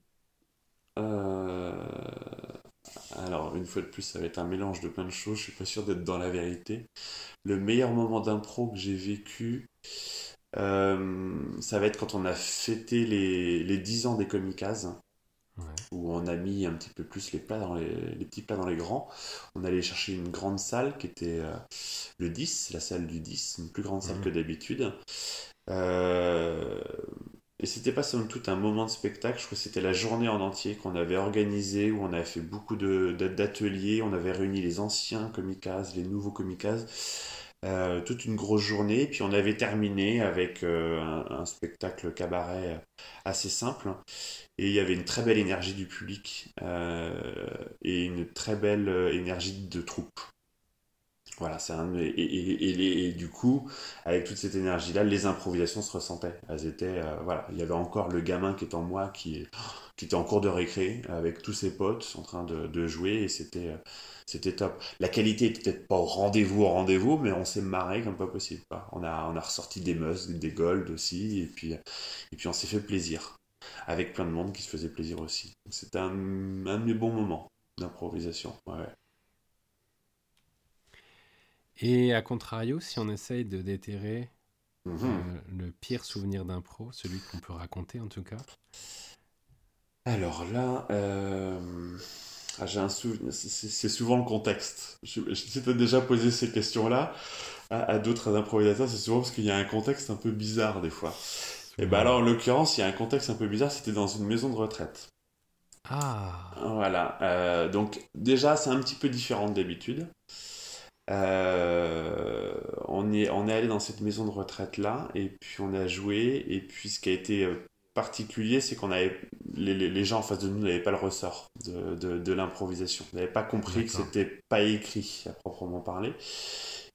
Alors, une fois de plus, ça va être un mélange de plein de choses. Je suis pas sûr d'être dans la vérité. Le meilleur moment d'impro que j'ai vécu, euh, ça va être quand on a fêté les, les 10 ans des Comicas, où on a mis un petit peu plus les, plats dans les, les, petits plats dans les grands. On allait chercher une grande salle qui était euh, le 10, la salle du 10, une plus grande salle que d'habitude. Euh, et c'était pas seulement tout un moment de spectacle, je crois que c'était la journée en entier qu'on avait organisé, où on avait fait beaucoup d'ateliers, on avait réuni les anciens Comicas, les nouveaux Comicas. Euh, toute une grosse journée. Puis on avait terminé avec euh, un, spectacle cabaret assez simple. Et il y avait une très belle énergie du public euh, et une très belle énergie de troupe. Voilà, c'est un, et, et, du coup, avec toute cette énergie-là, les improvisations se ressentaient. Elles étaient, voilà, il y avait encore le gamin qui est en moi qui, qui était en cours de récré avec tous ses potes en train de, de jouer et c'était, c'était top. La qualité était peut-être pas au rendez-vous, au rendez-vous, mais on s'est marré comme pas possible. On, a, on a ressorti des musts, des golds aussi, et puis, et puis on s'est fait plaisir. Avec plein de monde qui se faisait plaisir aussi. C'était un, un, de mes bons moments d'improvisation. Et à contrario, si on essaye de déterrer mhm. euh, le pire souvenir d'impro, celui qu'on peut raconter en tout cas. Alors là, euh, ah, j'ai un souvenir, c'est souvent le contexte. Je, je déjà posé ces questions-là à, d'autres improvisateurs, c'est souvent parce qu'il y a un contexte un peu bizarre des fois. Et ben alors, en l'occurrence, il y a un contexte un peu bizarre, c'était dans une maison de retraite. Ah. Voilà. Euh, donc, déjà, c'est un petit peu différent d'habitude. Euh, on, est, on est allé dans cette maison de retraite là, et puis on a joué, et puis ce qui a été euh, particulier, c'est qu'on avait les, les, gens en face de nous n'avaient pas le ressort de, de, de l'improvisation. Ils n'avaient pas compris que c'était pas écrit à proprement parler.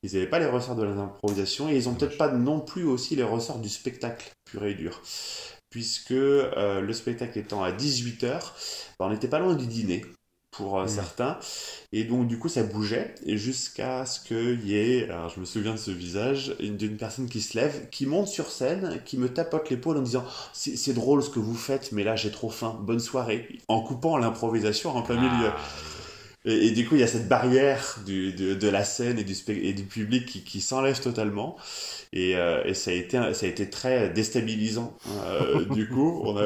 Ils n'avaient pas les ressorts de l'improvisation et ils ont peut-être pas non plus aussi les ressorts du spectacle pur et dur. Puisque euh, le spectacle étant à 18h, ben, on n'était pas loin du dîner pour euh, mm. certains. Et donc, du coup, ça bougeait. Jusqu'à ce qu'il y ait, alors je me souviens de ce visage, d'une personne qui se lève, qui monte sur scène, qui me tapote l'épaule en disant C'est drôle ce que vous faites, mais là, j'ai trop faim. Bonne soirée. En coupant l'improvisation en plein milieu. Ah, et, du coup, il y a cette barrière du, de, de, la scène et du, et du public qui, qui s'enlève totalement. Et, euh, et, ça, a été, ça a été très déstabilisant. Euh, du coup, on a,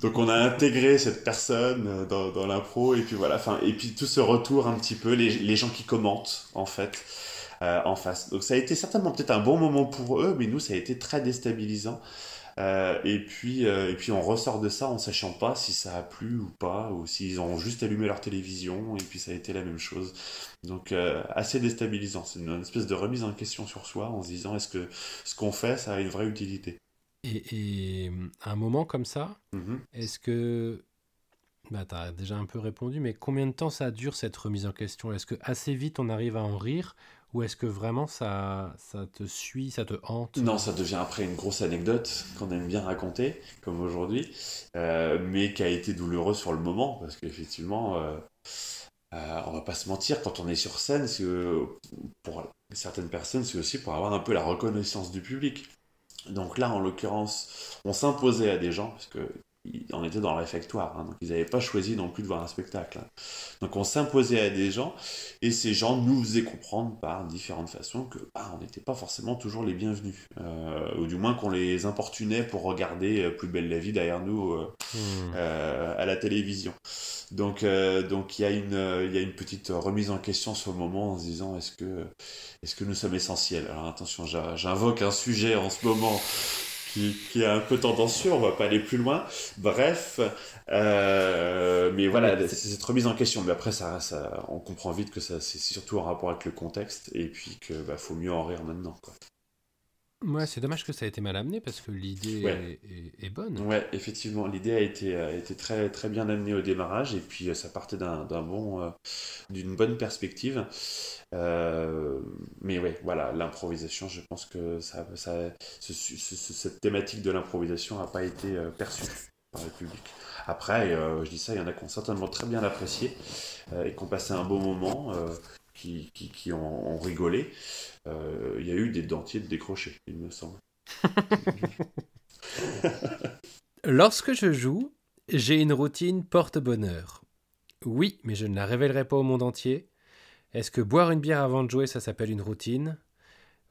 donc on a intégré cette personne dans, dans l'impro. Et puis voilà, enfin, et puis tout ce retour un petit peu, les, les gens qui commentent, en fait. Euh, en face. Donc ça a été certainement peut-être un bon moment pour eux, mais nous, ça a été très déstabilisant. Euh, et, puis, euh, et puis on ressort de ça en sachant pas si ça a plu ou pas, ou s'ils ont juste allumé leur télévision, et puis ça a été la même chose. Donc euh, assez déstabilisant. C'est une, espèce de remise en question sur soi en se disant est-ce que ce qu'on fait, ça a une vraie utilité? Et, à un moment comme ça, mm-hmm. est-ce que bah, tu as déjà un peu répondu, mais combien de temps ça dure cette remise en question? Est-ce que assez vite on arrive à en rire ou est-ce que vraiment ça, ça te suit, ça te hante Non, ça devient après une grosse anecdote qu'on aime bien raconter, comme aujourd'hui, euh, mais qui a été douloureuse sur le moment, parce qu'effectivement, euh, euh, on va pas se mentir, quand on est sur scène, pour certaines personnes, c'est aussi pour avoir un peu la reconnaissance du public. Donc là, en l'occurrence, on s'imposait à des gens, parce que on était dans le réfectoire, hein, donc ils n'avaient pas choisi non plus de voir un spectacle. Hein. Donc on s'imposait à des gens, et ces gens nous faisaient comprendre par différentes façons que bah, on n'était pas forcément toujours les bienvenus, euh, ou du moins qu'on les importunait pour regarder euh, Plus belle la vie derrière nous euh, hmm. à la télévision. Donc donc il y a une il y a une petite remise en question sur le moment en se disant est-ce que est-ce que nous sommes essentiels? Alors attention, j'invoque un sujet en ce moment qui, est un peu tendancieux, on va pas aller plus loin. Bref, euh, mais voilà, c'est cette remise en question. Mais après, ça, ça on comprend vite que ça, c'est surtout en rapport avec le contexte, et puis que bah, faut mieux en rire maintenant. Quoi. Ouais, c'est dommage que ça ait été mal amené parce que l'idée est, bonne. Ouais, effectivement, l'idée a été, a été très, très bien amenée au démarrage et puis euh, ça partait d'un bon, euh, d'une bonne perspective. Euh, mais ouais, voilà, l'improvisation, je pense que ça, ça, cette thématique de l'improvisation n'a pas été perçue par le public. Après, je dis ça, il y en a qui ont certainement très bien apprécié et qui ont passé un beau moment, qui, qui, qui ont, ont rigolé. Euh, il y a eu des dentiers de décrochés, il me semble. Lorsque je joue, j'ai une routine porte-bonheur. Oui, mais je ne la révélerai pas au monde entier. Est-ce que boire une bière avant de jouer, ça s'appelle une routine?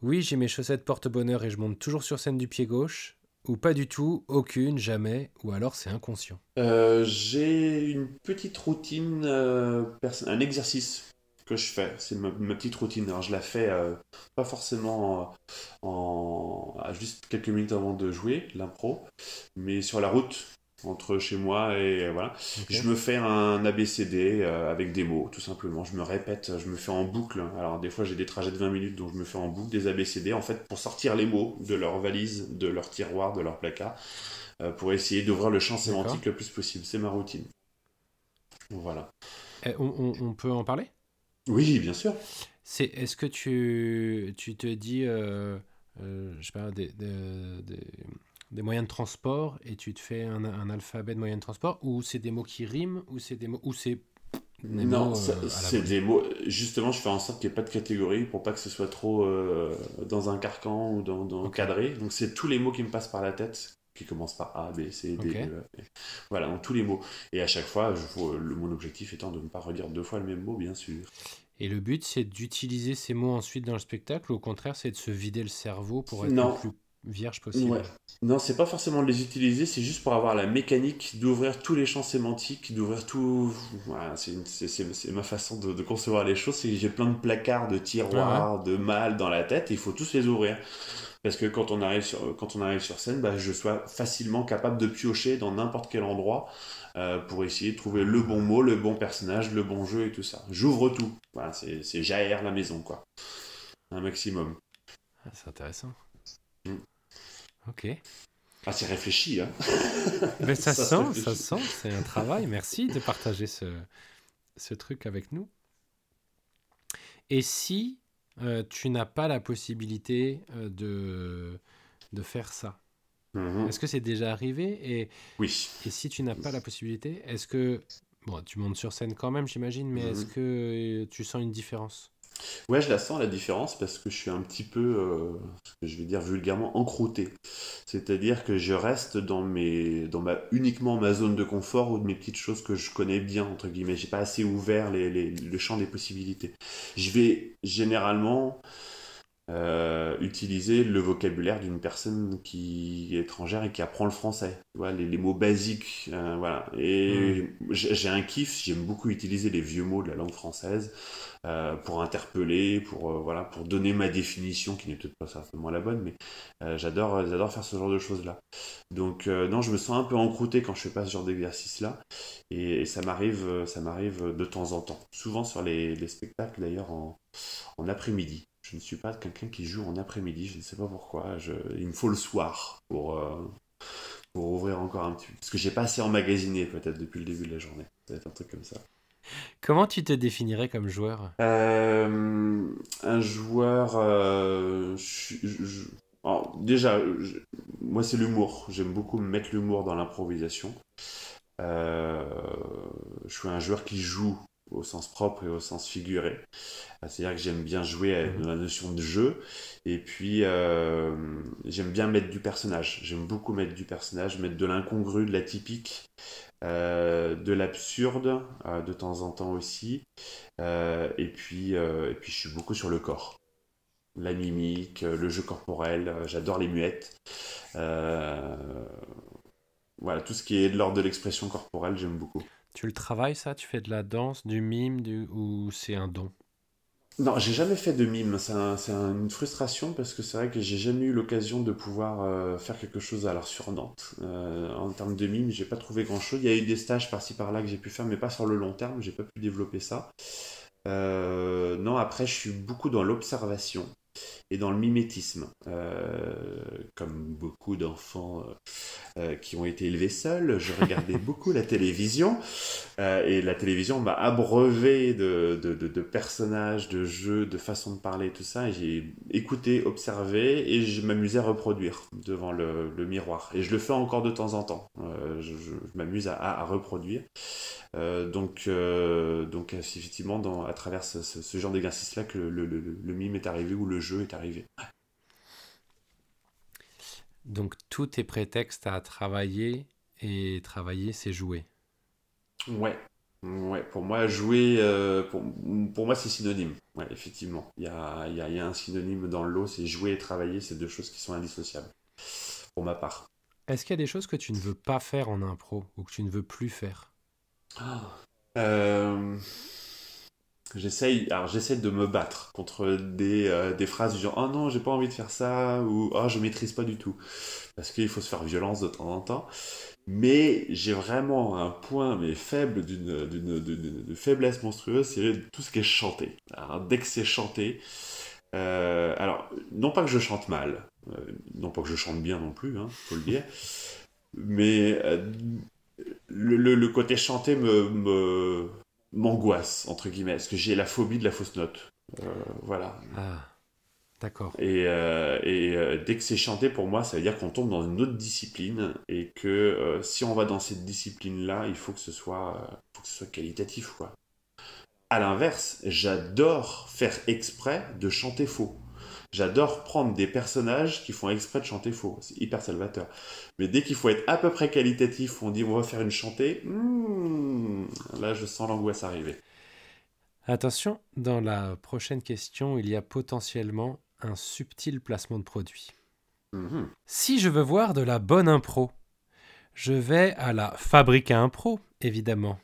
Oui, j'ai mes chaussettes porte-bonheur et je monte toujours sur scène du pied gauche. Ou pas du tout, aucune, jamais, ou alors c'est inconscient. Euh, j'ai une petite routine, euh, un exercice que je fais. C'est ma, petite routine. Alors, je la fais euh, pas forcément en, juste quelques minutes avant de jouer l'impro, mais sur la route entre chez moi et voilà. Je me fais un ABCD euh, avec des mots, tout simplement. Je me répète, je me fais en boucle. Alors des fois j'ai des trajets de 20 minutes, donc je me fais en boucle des ABCD en fait pour sortir les mots de leur valise, de leur tiroir, de leur placard, euh, pour essayer d'ouvrir le champ sémantique le plus possible. C'est ma routine. Voilà. Eh, on peut en parler? Oui, bien sûr. C'est, est-ce que tu, tu te dis, euh, euh, je sais pas, des, des, moyens de transport et tu te fais un, un, alphabet de moyens de transport ou c'est des mots qui riment ou c'est des mots ou c'est non, euh, c'est des mots. Justement, je fais en sorte qu'il n'y ait pas de catégorie pour pas que ce soit trop dans un carcan ou dans, dans cadré. Donc, c'est tous les mots qui me passent par la tête qui commencent par A, B, C, D, E. Voilà, donc tous les mots. Et à chaque fois, je, le, mon objectif étant de ne pas redire deux fois le même mot, bien sûr. Et le but, c'est d'utiliser ces mots ensuite dans le spectacle, ou au contraire, c'est de se vider le cerveau pour être le plus vierge possible? Ouais. Non, c'est pas forcément de les utiliser, c'est juste pour avoir la mécanique d'ouvrir tous les champs sémantiques, d'ouvrir tout. Voilà, c'est ma façon de, concevoir les choses. C'est j'ai plein de placards, de tiroirs, de mâles dans la tête, et il faut tous les ouvrir parce que quand on arrive sur, quand on arrive sur scène, bah, je sois facilement capable de piocher dans n'importe quel endroit euh, pour essayer de trouver le bon mot, le bon personnage, le bon jeu et tout ça. J'ouvre tout. Voilà, c'est j'aère la maison, quoi. Un maximum. Ah, c'est intéressant. Mm. Ok. Ah, c'est réfléchi, hein. Mais ça, sent, ça sent, c'est un travail. Merci de partager ce, ce truc avec nous. Et si euh, tu n'as pas la possibilité euh, de, de faire ça. Mhm. Est-ce que c'est déjà arrivé? Et, Oui. Et si tu n'as pas la possibilité, est-ce que... Bon, tu montes sur scène quand même, j'imagine, mais est-ce mhm. que tu sens une différence? Ouais, je la sens la différence parce que je suis un petit peu, euh, je vais dire vulgairement, encrouté. C'est-à-dire que je reste dans mes, dans ma uniquement ma zone de confort ou de mes petites choses que je connais bien entre guillemets. J'ai pas assez ouvert les, les, le champ des possibilités. Je vais généralement euh, utiliser le vocabulaire d'une personne qui est étrangère et qui apprend le français. Voilà, les, les, mots basiques, euh, voilà. Et hmm. j'ai un kiff. J'aime beaucoup utiliser les vieux mots de la langue française. Euh, pour interpeller, pour euh, voilà, pour donner ma définition qui n'est peut-être pas certainement la bonne, mais euh, j'adore, j'adore faire ce genre de choses là. Donc non, je me sens un peu encrouté quand je fais pas ce genre d'exercice là, et, ça m'arrive, ça m'arrive de temps en temps. Souvent sur les, les spectacles d'ailleurs en, en après-midi. Je ne suis pas quelqu'un qui joue en après-midi, je ne sais pas pourquoi. Je, il me faut le soir pour, pour ouvrir encore un petit peu. Parce que j'ai pas assez emmagasiné peut-être depuis le début de la journée. Peut-être un truc comme ça. Comment tu te définirais comme joueur? Euh, Un joueur. Euh, déjà, moi, c'est l'humour. J'aime beaucoup mettre l'humour dans l'improvisation. Euh, je suis un joueur qui joue au sens propre et au sens figuré. C'est-à-dire que j'aime bien jouer avec mhm. la notion de jeu. Et puis, j'aime bien mettre du personnage. J'aime beaucoup mettre du personnage, mettre de l'incongru, de l'atypique. Euh, de l'absurde euh, de temps en temps aussi. Euh, et, puis, et puis je suis beaucoup sur le corps. La mimique, le jeu corporel, j'adore les muettes. voilà, tout ce qui est de l'ordre de l'expression corporelle, j'aime beaucoup. Tu le travailles ça? Tu fais de la danse, du mime, du... ou c'est un don? Non, j'ai jamais fait de mime. C'est une frustration parce que c'est vrai que j'ai jamais eu l'occasion de pouvoir euh, faire quelque chose à l'heure sur Nantes. Euh, en termes de mime, j'ai pas trouvé grand chose. Il y a eu des stages par-ci par-là que j'ai pu faire, mais pas sur le long terme. J'ai pas pu développer ça. Euh, non, après, je suis beaucoup dans l'observation et dans le mimétisme. comme beaucoup d'enfants euh, qui ont été élevés seuls. Je regardais beaucoup la télévision euh, et la télévision m'a abreuvé de, de, de, personnages, de jeux, de façons de parler, tout ça. Et j'ai écouté, observé et je m'amusais à reproduire devant le, le, miroir. Et je le fais encore de temps en temps. Euh, je, m'amuse à, à, reproduire. donc, donc effectivement, dans, à travers ce, ce, genre d'exercice-là, que le, le, le, mime est arrivé ou le jeu est arrivé. Donc tout est prétexte à travailler et travailler, c'est jouer. Ouais. Ouais, pour moi, jouer, euh, pour, moi, c'est synonyme. Ouais, effectivement. Il y a, y, y a, un synonyme dans le lot, c'est jouer et travailler, c'est deux choses qui sont indissociables, pour ma part. Est-ce qu'il y a des choses que tu ne veux pas faire en impro ou que tu ne veux plus faire? Ah, euh, J'essaye, alors j'essaie de me battre contre des, euh, des phrases du genre oh non j'ai pas envie de faire ça ou oh je maîtrise pas du tout. Parce qu'il faut se faire violence de temps en temps. Mais j'ai vraiment un point mais faible d'une, d'une, faiblesse monstrueuse c'est tout ce qui est chanté. Alors, dès que c'est chanté euh, alors non pas que je chante mal euh, non pas que je chante bien non plus hein, faut le dire mais le, le, le, côté chanté me, me m'angoisse, entre guillemets, parce que j'ai la phobie de la fausse note. Euh, voilà. Ah, d'accord. Et, euh, et euh, dès que c'est chanté, pour moi, ça veut dire qu'on tombe dans une autre discipline et que si on va dans cette discipline-là, il faut que ce soit, faut que ce soit qualitatif, quoi. À l'inverse, j'adore faire exprès de chanter faux. J'adore prendre des personnages qui font exprès de chanter faux. C'est hyper salvateur. Mais dès qu'il faut être à peu près qualitatif, on dit on va faire une chantée, hmm, là je sens l'angoisse arriver. Attention, dans la prochaine question, il y a potentiellement un subtil placement de produit. Mhm. Si je veux voir de la bonne impro, je vais à la fabrique à impro, évidemment.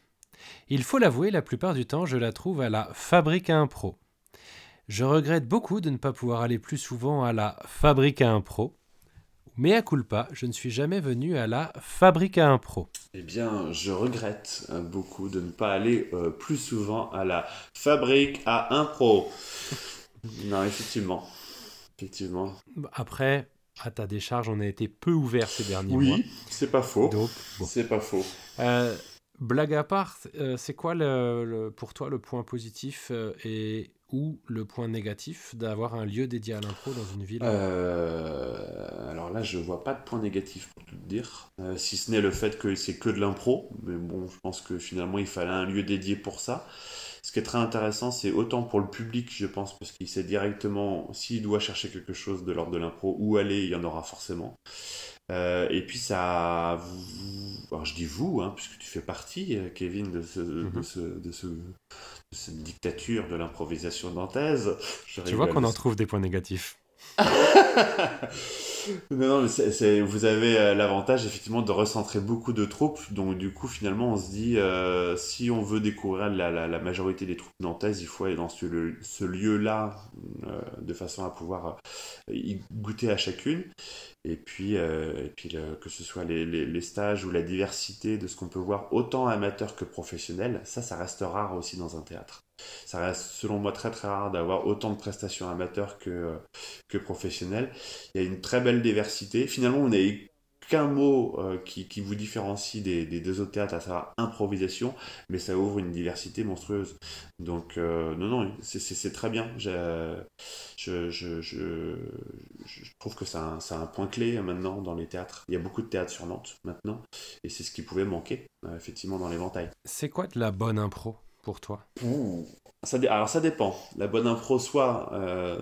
Il faut l'avouer, la plupart du temps, je la trouve à la fabrique à impro. Je regrette beaucoup de ne pas pouvoir aller plus souvent à la Fabrique à Impro. Mais à culpa, je ne suis jamais venu à la Fabrique à Impro. Eh bien, je regrette euh, beaucoup de ne pas aller euh, plus souvent à la Fabrique à Impro. non, effectivement. Effectivement. Après, à ta décharge, on a été peu ouvert ces derniers mois. Oui, c'est pas faux. C'est pas faux. Euh, blague à part, c'est quoi le, pour toi le point positif et ou le point négatif d'avoir un lieu dédié à l'impro dans une ville euh, Alors là, je vois pas de point négatif pour tout dire, euh, si ce n'est le fait que c'est que de l'impro, mais bon, je pense que finalement il fallait un lieu dédié pour ça. Ce qui est très intéressant, c'est autant pour le public, je pense, parce qu'il sait directement s'il doit chercher quelque chose de l'ordre de l'impro, où aller, il y en aura forcément. Euh, et puis ça, alors je dis vous, hein, puisque tu fais partie, Kevin, de ce, de mhm. ce, de ce cette dictature de l'improvisation nantaise. tu vois qu'on en trouve des points négatifs. non, mais vous avez euh, l'avantage effectivement de recentrer beaucoup de troupes, donc du coup finalement on se dit euh, si on veut découvrir la, majorité des troupes nantaises, il faut aller dans ce, lieu-là euh, de façon à pouvoir y goûter à chacune. Et puis, et puis que ce soit les, les, stages ou la diversité de ce qu'on peut voir, autant amateur que professionnel, ça, ça reste rare aussi dans un théâtre ça reste selon moi très très rare d'avoir autant de prestations amateurs que, que professionnelles. Il y a une très belle diversité. Finalement, on est qu'un mot euh, qui, qui, vous différencie des, des, deux autres théâtres, à savoir improvisation, mais ça ouvre une diversité monstrueuse. Donc, euh, non, non, c'est très bien. Je, je, je, je, trouve que c'est un, un, point clé maintenant dans les théâtres. Il y a beaucoup de théâtres sur Nantes maintenant, et c'est ce qui pouvait manquer, euh, effectivement, dans l'éventail. C'est quoi de la bonne impro? Pour toi ça, Alors, ça dépend. La bonne impro, soit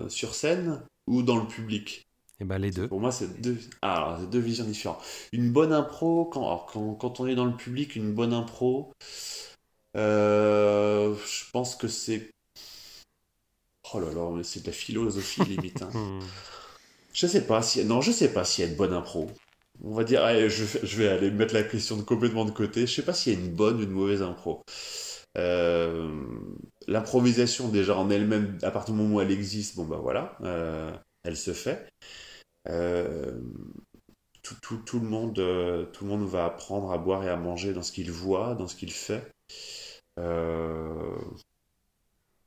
sur scène ou dans le public. Et eh ben les deux. Pour moi, c'est deux, ah, deux visions différentes. Une bonne impro, quand, quand, quand, on est dans le public, une bonne impro, euh, je pense que c'est. Oh là là, c'est de la philosophie limite. Hein. Hmm. je sais pas si. Non, je sais pas s'il y a une bonne impro. On va dire, allez, je, je, vais aller mettre la question complètement de côté. Je sais pas s'il y a une bonne ou une mauvaise impro. Euh, l'improvisation, déjà en elle-même, à partir du moment où elle existe, bon bah voilà, euh, elle se fait. Euh, tout, tout, le monde, tout le monde va apprendre à boire et à manger dans ce qu'il voit, dans ce qu'il fait.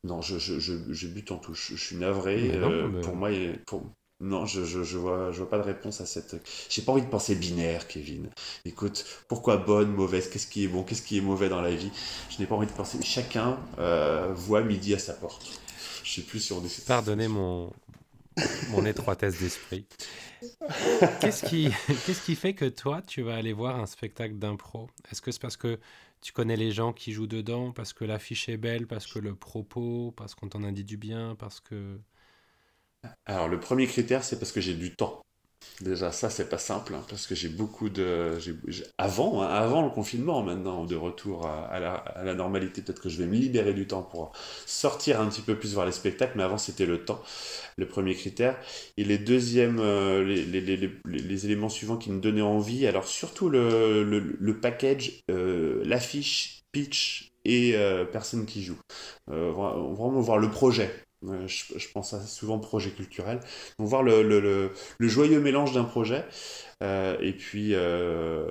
Non, je, je, je, bute en touche. Je suis navré. Pour moi, pour... non, je, je, vois, je vois pas de réponse à cette. J'ai pas envie de penser binaire, Kevin. Écoute, pourquoi bonne, mauvaise Qu'est-ce qui est bon Qu'est-ce qui est mauvais dans la vie? Je n'ai pas envie de penser. Chacun voit midi à sa porte. Je sais plus si on est. Pardonnez mon, mon étroitesse d'esprit. Qu'est-ce qui, qu'est-ce qui fait que toi, tu vas aller voir un spectacle d'impro? Est-ce que c'est parce que tu connais les gens qui jouent dedans, parce que l'affiche est belle, parce que le propos, parce qu'on t'en a dit du bien, parce que... Alors, le premier critère, c'est parce que j'ai du temps. Déjà, ça, c'est pas simple, hein, parce que j'ai beaucoup de. Avant, hein, avant le confinement, maintenant, de retour à, la, normalité, peut-être que je vais me libérer du temps pour sortir un petit peu plus vers les spectacles, mais avant, c'était le temps, le premier critère. Et les deuxièmes, euh, les, les, éléments suivants qui me donnaient envie, alors surtout le, le, package, euh, l'affiche, pitch et euh, personne qui joue. vraiment voir le projet je, pense à souvent projet culturel. Donc voir le, le, le, joyeux mélange d'un projet. Euh, et puis, euh,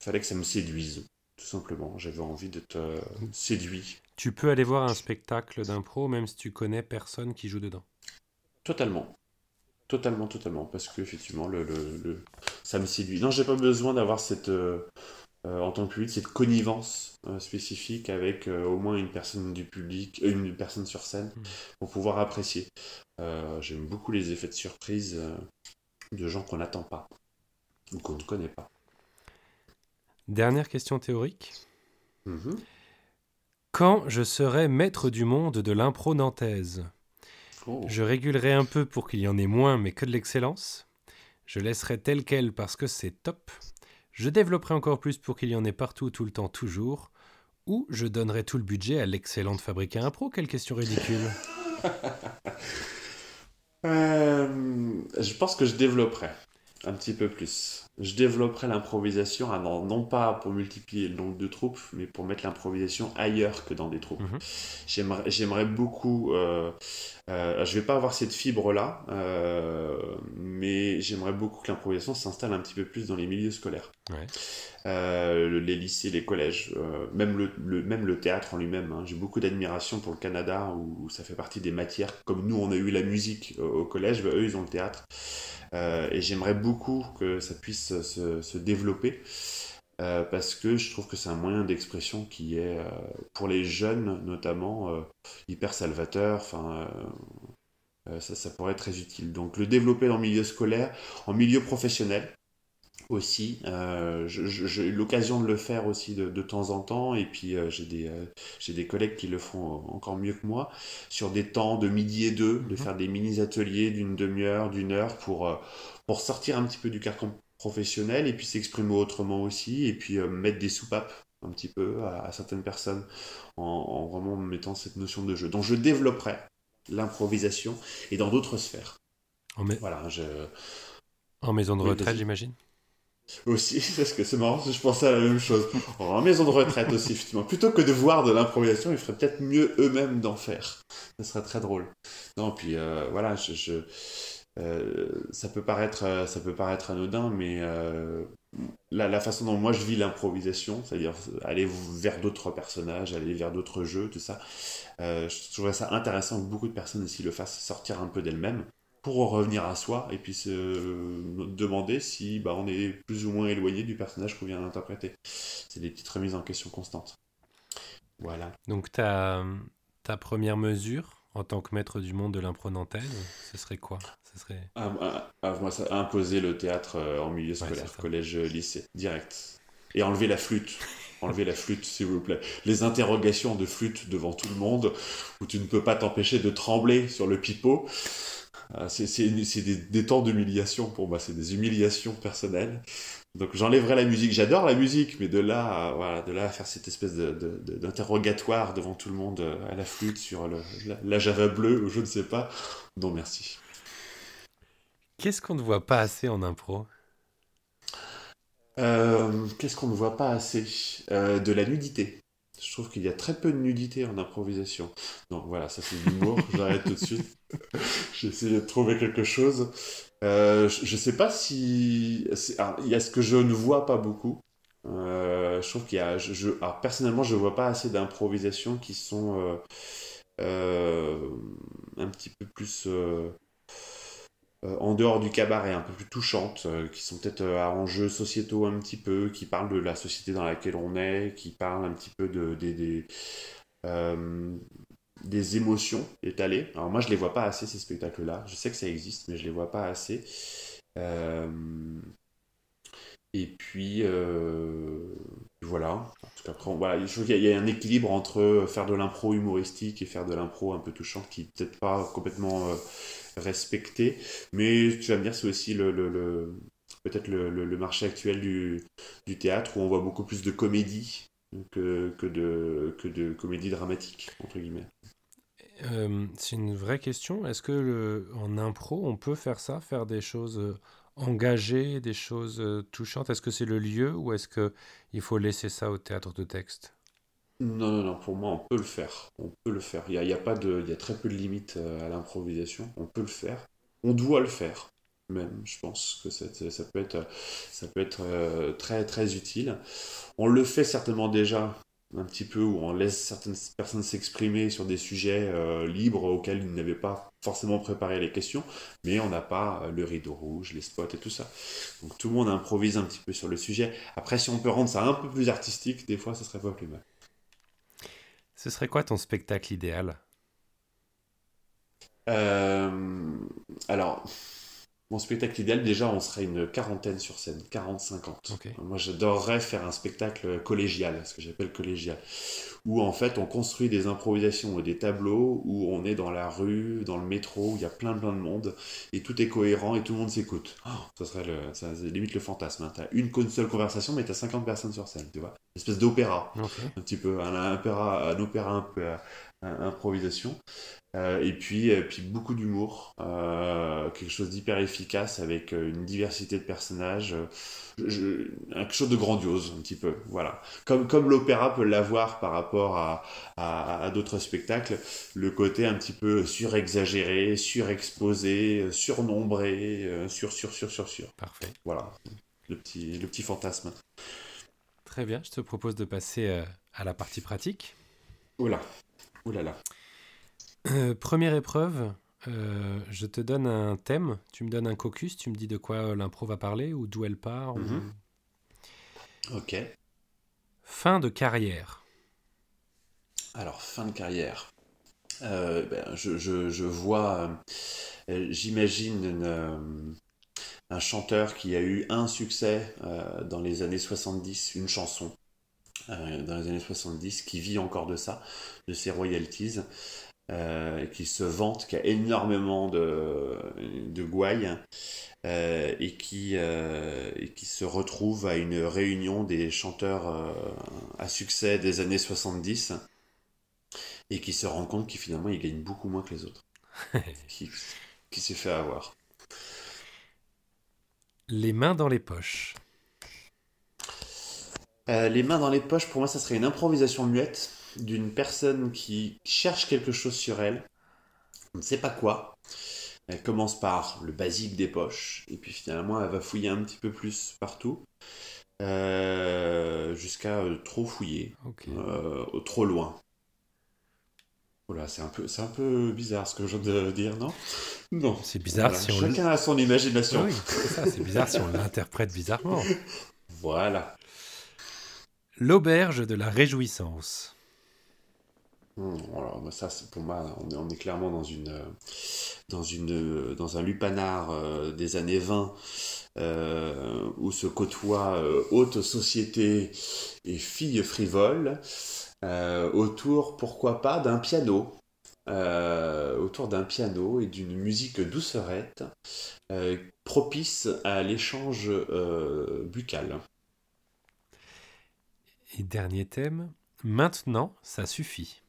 fallait que ça me séduise, tout simplement. J'avais envie de te séduire. Tu peux aller voir un spectacle d'impro même si tu connais personne qui joue dedans. Totalement. Totalement, totalement. Parce que effectivement, le, le, ça me séduit. Non, j'ai pas besoin d'avoir cette. Euh, en tant que public, cette connivence euh, spécifique avec euh, au moins une personne du public, une personne sur scène, hmm. pour pouvoir apprécier. J'aime beaucoup les effets de surprise de gens qu'on n'attend pas ou qu'on ne connaît pas. Dernière question théorique. Mhm. Quand je serai maître du monde de l'impro nantaise, oh. je régulerai un peu pour qu'il y en ait moins, mais que de l'excellence. Je laisserai tel quel parce que c'est top. Je développerai encore plus pour qu'il y en ait partout, tout le temps, toujours. Ou je donnerai tout le budget à l'excellente fabriquer un pro Quelle question ridicule euh, Je pense que je développerai un petit peu plus je développerai l'improvisation, non, pas pour multiplier le nombre de troupes, mais pour mettre l'improvisation ailleurs que dans des troupes. Mhm. J'aimerais beaucoup, euh, euh, je vais pas avoir cette fibre-là, euh, mais j'aimerais beaucoup que l'improvisation s'installe un petit peu plus dans les milieux scolaires. Euh, les lycées, les collèges, même, le, même le théâtre en lui-même. Hein. J'ai beaucoup d'admiration pour le Canada, où, ça fait partie des matières, comme nous on a eu la musique au collège, bah, eux ils ont le théâtre. Euh, et j'aimerais beaucoup que ça puisse se, se développer. Euh, parce que je trouve que c'est un moyen d'expression qui est, euh, pour les jeunes notamment, hyper salvateur. Enfin, ça, ça, pourrait être très utile. Donc le développer en milieu scolaire, en milieu professionnel, aussi. Euh, j'ai eu l'occasion de le faire aussi de, de, temps en temps, et puis euh, j'ai des, euh, des collègues qui le font encore mieux que moi, sur des temps de midi et deux, de mhm. faire des mini-ateliers d'une demi-heure, d'une heure, pour, pour sortir un petit peu du carcan professionnel, et puis s'exprimer autrement aussi, et puis mettre des soupapes un petit peu à, certaines personnes, en, en, vraiment mettant cette notion de jeu. Donc je développerai l'improvisation, et dans d'autres sphères. En Voilà, je... En maison de retraite, j'imagine? Aussi, parce que c'est marrant, je pensais à la même chose. En maison de retraite aussi, effectivement. Plutôt que de voir de l'improvisation, ils feraient peut-être mieux eux-mêmes d'en faire. Ça serait très drôle. Non, puis euh, voilà, je, euh, ça, peut paraître, euh, ça peut paraître anodin, mais la, la, façon dont moi je vis l'improvisation, c'est-à-dire aller vers d'autres personnages, aller vers d'autres jeux, tout ça, je trouverais ça intéressant que beaucoup de personnes aussi le fassent sortir un peu d'elles-mêmes pour revenir à soi et puis se demander si bah, on est plus ou moins éloigné du personnage qu'on vient d'interpréter. C'est des petites remises en question constantes. Voilà. Donc ta, ta première mesure en tant que maître du monde de l'impro ce serait quoi? Ce serait... Ah, ah, ah, moi, ça, imposer le théâtre euh, en milieu scolaire, collège, lycée, direct. Et enlever la flûte. Enlever la flûte, s'il vous plaît. Les interrogations de flûte devant tout le monde, où tu ne peux pas t'empêcher de trembler sur le pipeau. c'est des, des, temps d'humiliation pour moi, c'est des humiliations personnelles. Donc j'enlèverai la musique. J'adore la musique, mais de là, à, voilà, de là à faire cette espèce d'interrogatoire de, devant tout le monde euh, à la flûte sur le, la, Java bleue ou je ne sais pas. Non, merci. Qu'est-ce qu'on ne voit pas assez en impro? Euh, Qu'est-ce qu'on ne voit pas assez? Euh, De la nudité. Je trouve qu'il y a très peu de nudité en improvisation. Donc voilà, ça c'est l'humour, j'arrête tout de suite. J'ai essayé de trouver quelque chose. Euh, je ne sais pas si. il y a ce que je ne vois pas beaucoup. Euh, je trouve qu'il y a. Je, alors, personnellement, je ne vois pas assez d'improvisations qui sont euh, un petit peu plus. en dehors du cabaret, un peu plus touchantes, qui sont peut-être à enjeux sociétaux un petit peu, qui parlent de la société dans laquelle on est, qui parlent un petit peu de, des, des émotions étalées. Alors moi, je les vois pas assez, ces spectacles-là. Je sais que ça existe, mais je les vois pas assez. Euh, et puis, euh, voilà. Après, voilà. Je trouve qu'il y, a un équilibre entre faire de l'impro humoristique et faire de l'impro un peu touchante qui n'est peut-être pas complètement euh, respecté. Mais tu vas me dire, c'est aussi le, le, peut-être le, le, marché actuel du, du, théâtre où on voit beaucoup plus de comédie que, que, de, que de comédie dramatique, entre guillemets. Euh, c'est une vraie question. Est-ce que en impro, on peut faire ça, faire des choses euh, engagées, des choses euh, touchantes? Est-ce que c'est le lieu ou est-ce qu'il faut laisser ça au théâtre de texte? Non, non, non. Pour moi, on peut le faire. On peut le faire. Il y a, pas de, il y a très peu de limites à l'improvisation. On peut le faire. On doit le faire. Même, je pense que ça peut être, ça peut être très très utile. On le fait certainement déjà un petit peu où on laisse certaines personnes s'exprimer sur des sujets euh, libres auxquels ils n'avaient pas forcément préparé les questions, mais on n'a pas euh, le rideau rouge, les spots et tout ça. Donc tout le monde improvise un petit peu sur le sujet. Après, si on peut rendre ça un peu plus artistique, des fois, ce serait pas plus mal. Ce serait quoi ton spectacle idéal? Euh, Alors, mon spectacle idéal, déjà, on serait une quarantaine sur scène, 40-50. Moi, j'adorerais faire un spectacle collégial, ce que j'appelle collégial, où en fait, on construit des improvisations et des tableaux, où on est dans la rue, dans le métro, où il y a plein plein de monde, et tout est cohérent et tout le monde s'écoute. Oh, ça serait le, ça, limite le fantasme. Hein. T'as une seule conversation, mais t'as 50 personnes sur scène, tu vois. Une espèce d'opéra, un petit peu, un, opéra, un opéra un peu improvisation. Euh, et puis, euh, puis beaucoup d'humour, euh, quelque chose d'hyper efficace avec une diversité de personnages, quelque chose de grandiose un petit peu, voilà. Comme, comme l'opéra peut l'avoir par rapport à, à, d'autres spectacles, le côté un petit peu surexagéré, surexposé, surnombré, sur, sur, sur, sur, sur. Parfait. Voilà, le petit, le petit fantasme. Très bien, je te propose de passer à la partie pratique. Oula. Ouh là là. Euh, première épreuve, euh, je te donne un thème, tu me donnes un caucus, tu me dis de quoi l'impro va parler ou d'où elle part. Mhm. Ok. Fin de carrière. Alors, fin de carrière. Euh, ben, je, je, vois, j'imagine un chanteur qui a eu un succès dans les années 70, une chanson dans les années 70, qui vit encore de ça, de ses royalties. Euh, qui se vante, qui a énormément de, de gouailles euh, et, qui, euh, et qui se retrouve à une réunion des chanteurs à succès des années 70 et qui se rend compte qu'il finalement il gagne beaucoup moins que les autres, qui, qui s'est fait avoir. Les mains dans les poches. Les mains dans les poches, pour moi, ça serait une improvisation muette d'une personne qui cherche quelque chose sur elle, on ne sait pas quoi. Elle commence par le basique des poches, et puis finalement elle va fouiller un petit peu plus partout, euh, jusqu'à euh, trop fouiller, euh, trop loin. Voilà, c'est un peu, c'est un peu bizarre ce que je viens de dire, non? Non. C'est bizarre Voilà, si on Chacun a son imagination. Oui, c'est bizarre si on l'interprète bizarrement. Voilà. L'auberge de la réjouissance. Hmm, c'est pour moi, on est, clairement euh, euh, dans un lupanar euh, des années 20 euh, où se côtoient haute société et filles frivoles autour, pourquoi pas, d'un piano. Autour d'un piano et d'une musique doucerette propice à l'échange buccal. Et dernier thème, maintenant, ça suffit.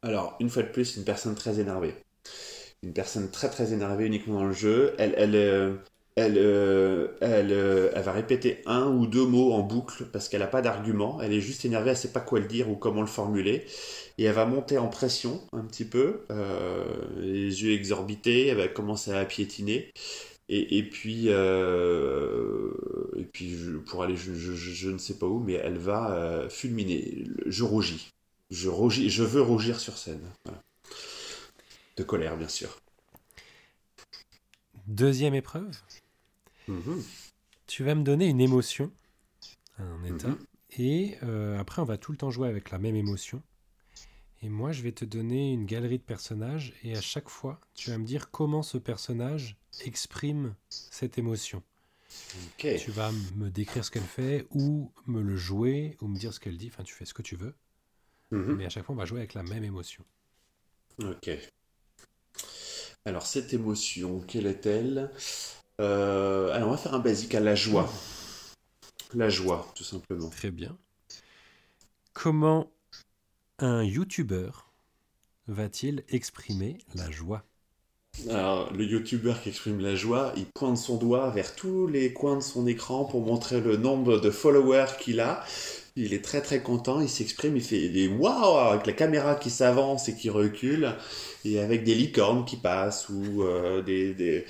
Alors, une fois de plus, une personne très énervée. Une personne très très énervée uniquement dans le jeu. Elle, elle, euh, elle, euh, euh, elle va répéter un ou deux mots en boucle parce qu'elle n'a pas d'argument. Elle est juste énervée, elle ne sait pas quoi le dire ou comment le formuler. Et elle va monter en pression un petit peu, les yeux exorbités, elle va commencer à piétiner. Et, et puis, euh, et puis je- pour aller, je, je- ne sais pas où, mais elle va euh, fulminer. Je rougis. Je, rougis, je veux rougir sur scène. Voilà. De colère, bien sûr. Deuxième épreuve, Mhm. tu vas me donner une émotion, un état, Mhm. et euh, après on va tout le temps jouer avec la même émotion. Et moi je vais te donner une galerie de personnages, et à chaque fois tu vas me dire comment ce personnage exprime cette émotion. Tu vas me décrire ce qu'elle fait, ou me le jouer, ou me dire ce qu'elle dit, enfin tu fais ce que tu veux, Mhm. mais à chaque fois on va jouer avec la même émotion. Ok. Alors, cette émotion, quelle est-elle? Euh, Alors, on va faire un basique à la joie. La joie, tout simplement. Très bien. Comment un youtubeur va-t-il exprimer la joie? Alors, le youtubeur qui exprime la joie, il pointe son doigt vers tous les coins de son écran pour montrer le nombre de followers qu'il a. Il est très très content, il s'exprime, il fait des waouh avec la caméra qui s'avance et qui recule, et avec des licornes qui passent ou euh, des, des,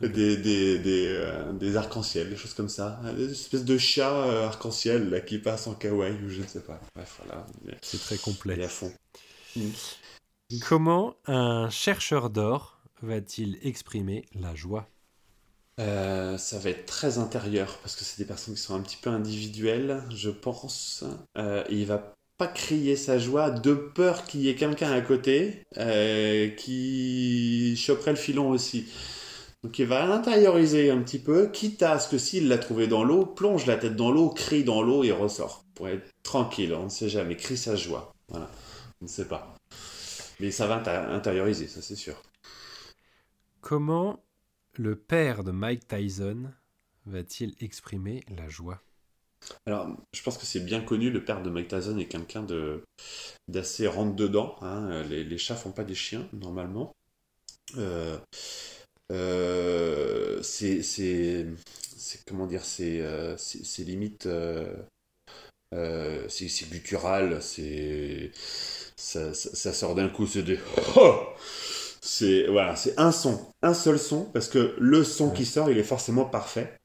des, des, des, euh, des arcs-en-ciel, des choses comme ça. Des espèces de chats euh, arc-en-ciel là, qui passent en kawaii ou je ne sais pas. Bref, voilà, C'est très il est complet. à fond. Comment un chercheur d'or va-t-il exprimer la joie? Euh, ça va être très intérieur parce que c'est des personnes qui sont un petit peu individuelles, je pense. Euh, et il va pas crier sa joie de peur qu'il y ait quelqu'un à côté euh, qui choperait le filon aussi. Donc il va l'intérioriser un petit peu, quitte à ce que s'il l'a trouvé dans l'eau, plonge la tête dans l'eau, crie dans l'eau et ressort. Pour être tranquille, on ne sait jamais, crie sa joie. Voilà, on ne sait pas. Mais ça va inté- intérioriser, ça c'est sûr. Comment le père de Mike Tyson va-t-il exprimer la joie? Alors, je pense que c'est bien connu, le père de Mike Tyson est quelqu'un de d'assez rentre-dedans. hein. Les, chats font pas des chiens, normalement. Euh, euh, c'est, comment dire, c'est, euh, c'est, c'est limite, c'est, c'est guttural, c'est, ça, ça- ça sort d'un coup, c'est des, Oh c'est, voilà, c'est un son, un seul son, parce que le son qui sort, il est forcément parfait.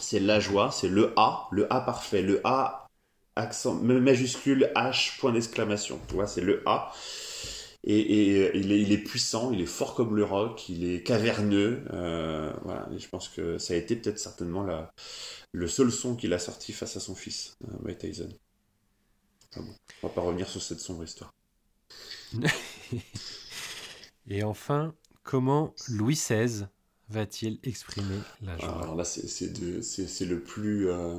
C'est la joie, c'est le A, le A parfait, le A accent majuscule H point d'exclamation. Tu vois, c'est le A. Et, et il, est, il est puissant, il est fort comme le rock, il est caverneux. euh, voilà, et je pense que ça a été peut-être certainement la, le seul son qu'il a sorti face à son fils, euh, Mike Tyson. Enfin bon, on va pas revenir sur cette sombre histoire. Et enfin, comment Louis XVI va-t-il exprimer la joie Alors là, c'est le plus euh,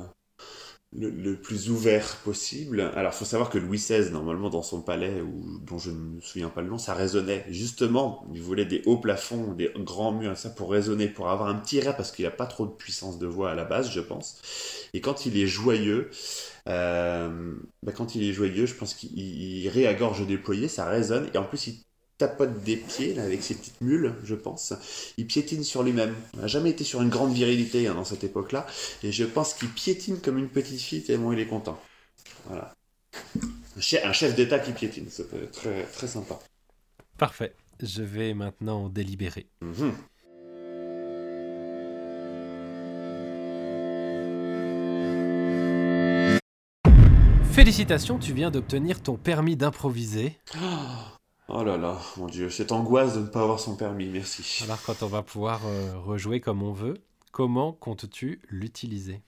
le, le plus ouvert possible. Alors, il faut savoir que Louis XVI, normalement, dans son palais, ou, dont je ne me souviens pas le nom, ça résonnait. Justement, il voulait des hauts plafonds, des grands murs, ça pour résonner, pour avoir un petit rire, parce qu'il n'a pas trop de puissance de voix à la base, je pense. Et quand il est joyeux, euh, bah, quand il est joyeux, je pense qu'il il- il rit à gorge déployée, ça résonne, et en plus, il tapote des pieds, là, avec ses petites mules, je pense. Il piétine sur lui-même. Il n'a jamais été sur une grande virilité hein, dans cette époque-là. Et je pense qu'il piétine comme une petite fille tellement il est content. Voilà. Un chef, un chef d'État qui piétine, ça peut être très, très sympa. Parfait. Je vais maintenant délibérer. Mhm. Félicitations, tu viens d'obtenir ton permis d'improviser. Oh là là, mon Dieu, cette angoisse de ne pas avoir son permis, merci. Alors quand on va pouvoir euh, rejouer comme on veut, comment comptes-tu l'utiliser?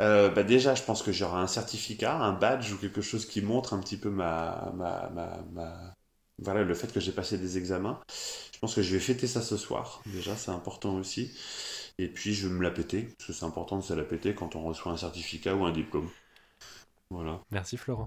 Euh, bah déjà, je pense que j'aurai un certificat, un badge ou quelque chose qui montre un petit peu ma, ma, ma, voilà, le fait que j'ai passé des examens. Je pense que je vais fêter ça ce soir. Déjà, c'est important aussi. Et puis, je vais me la péter, parce que c'est important de se la péter quand on reçoit un certificat ou un diplôme. Voilà. Merci Florent.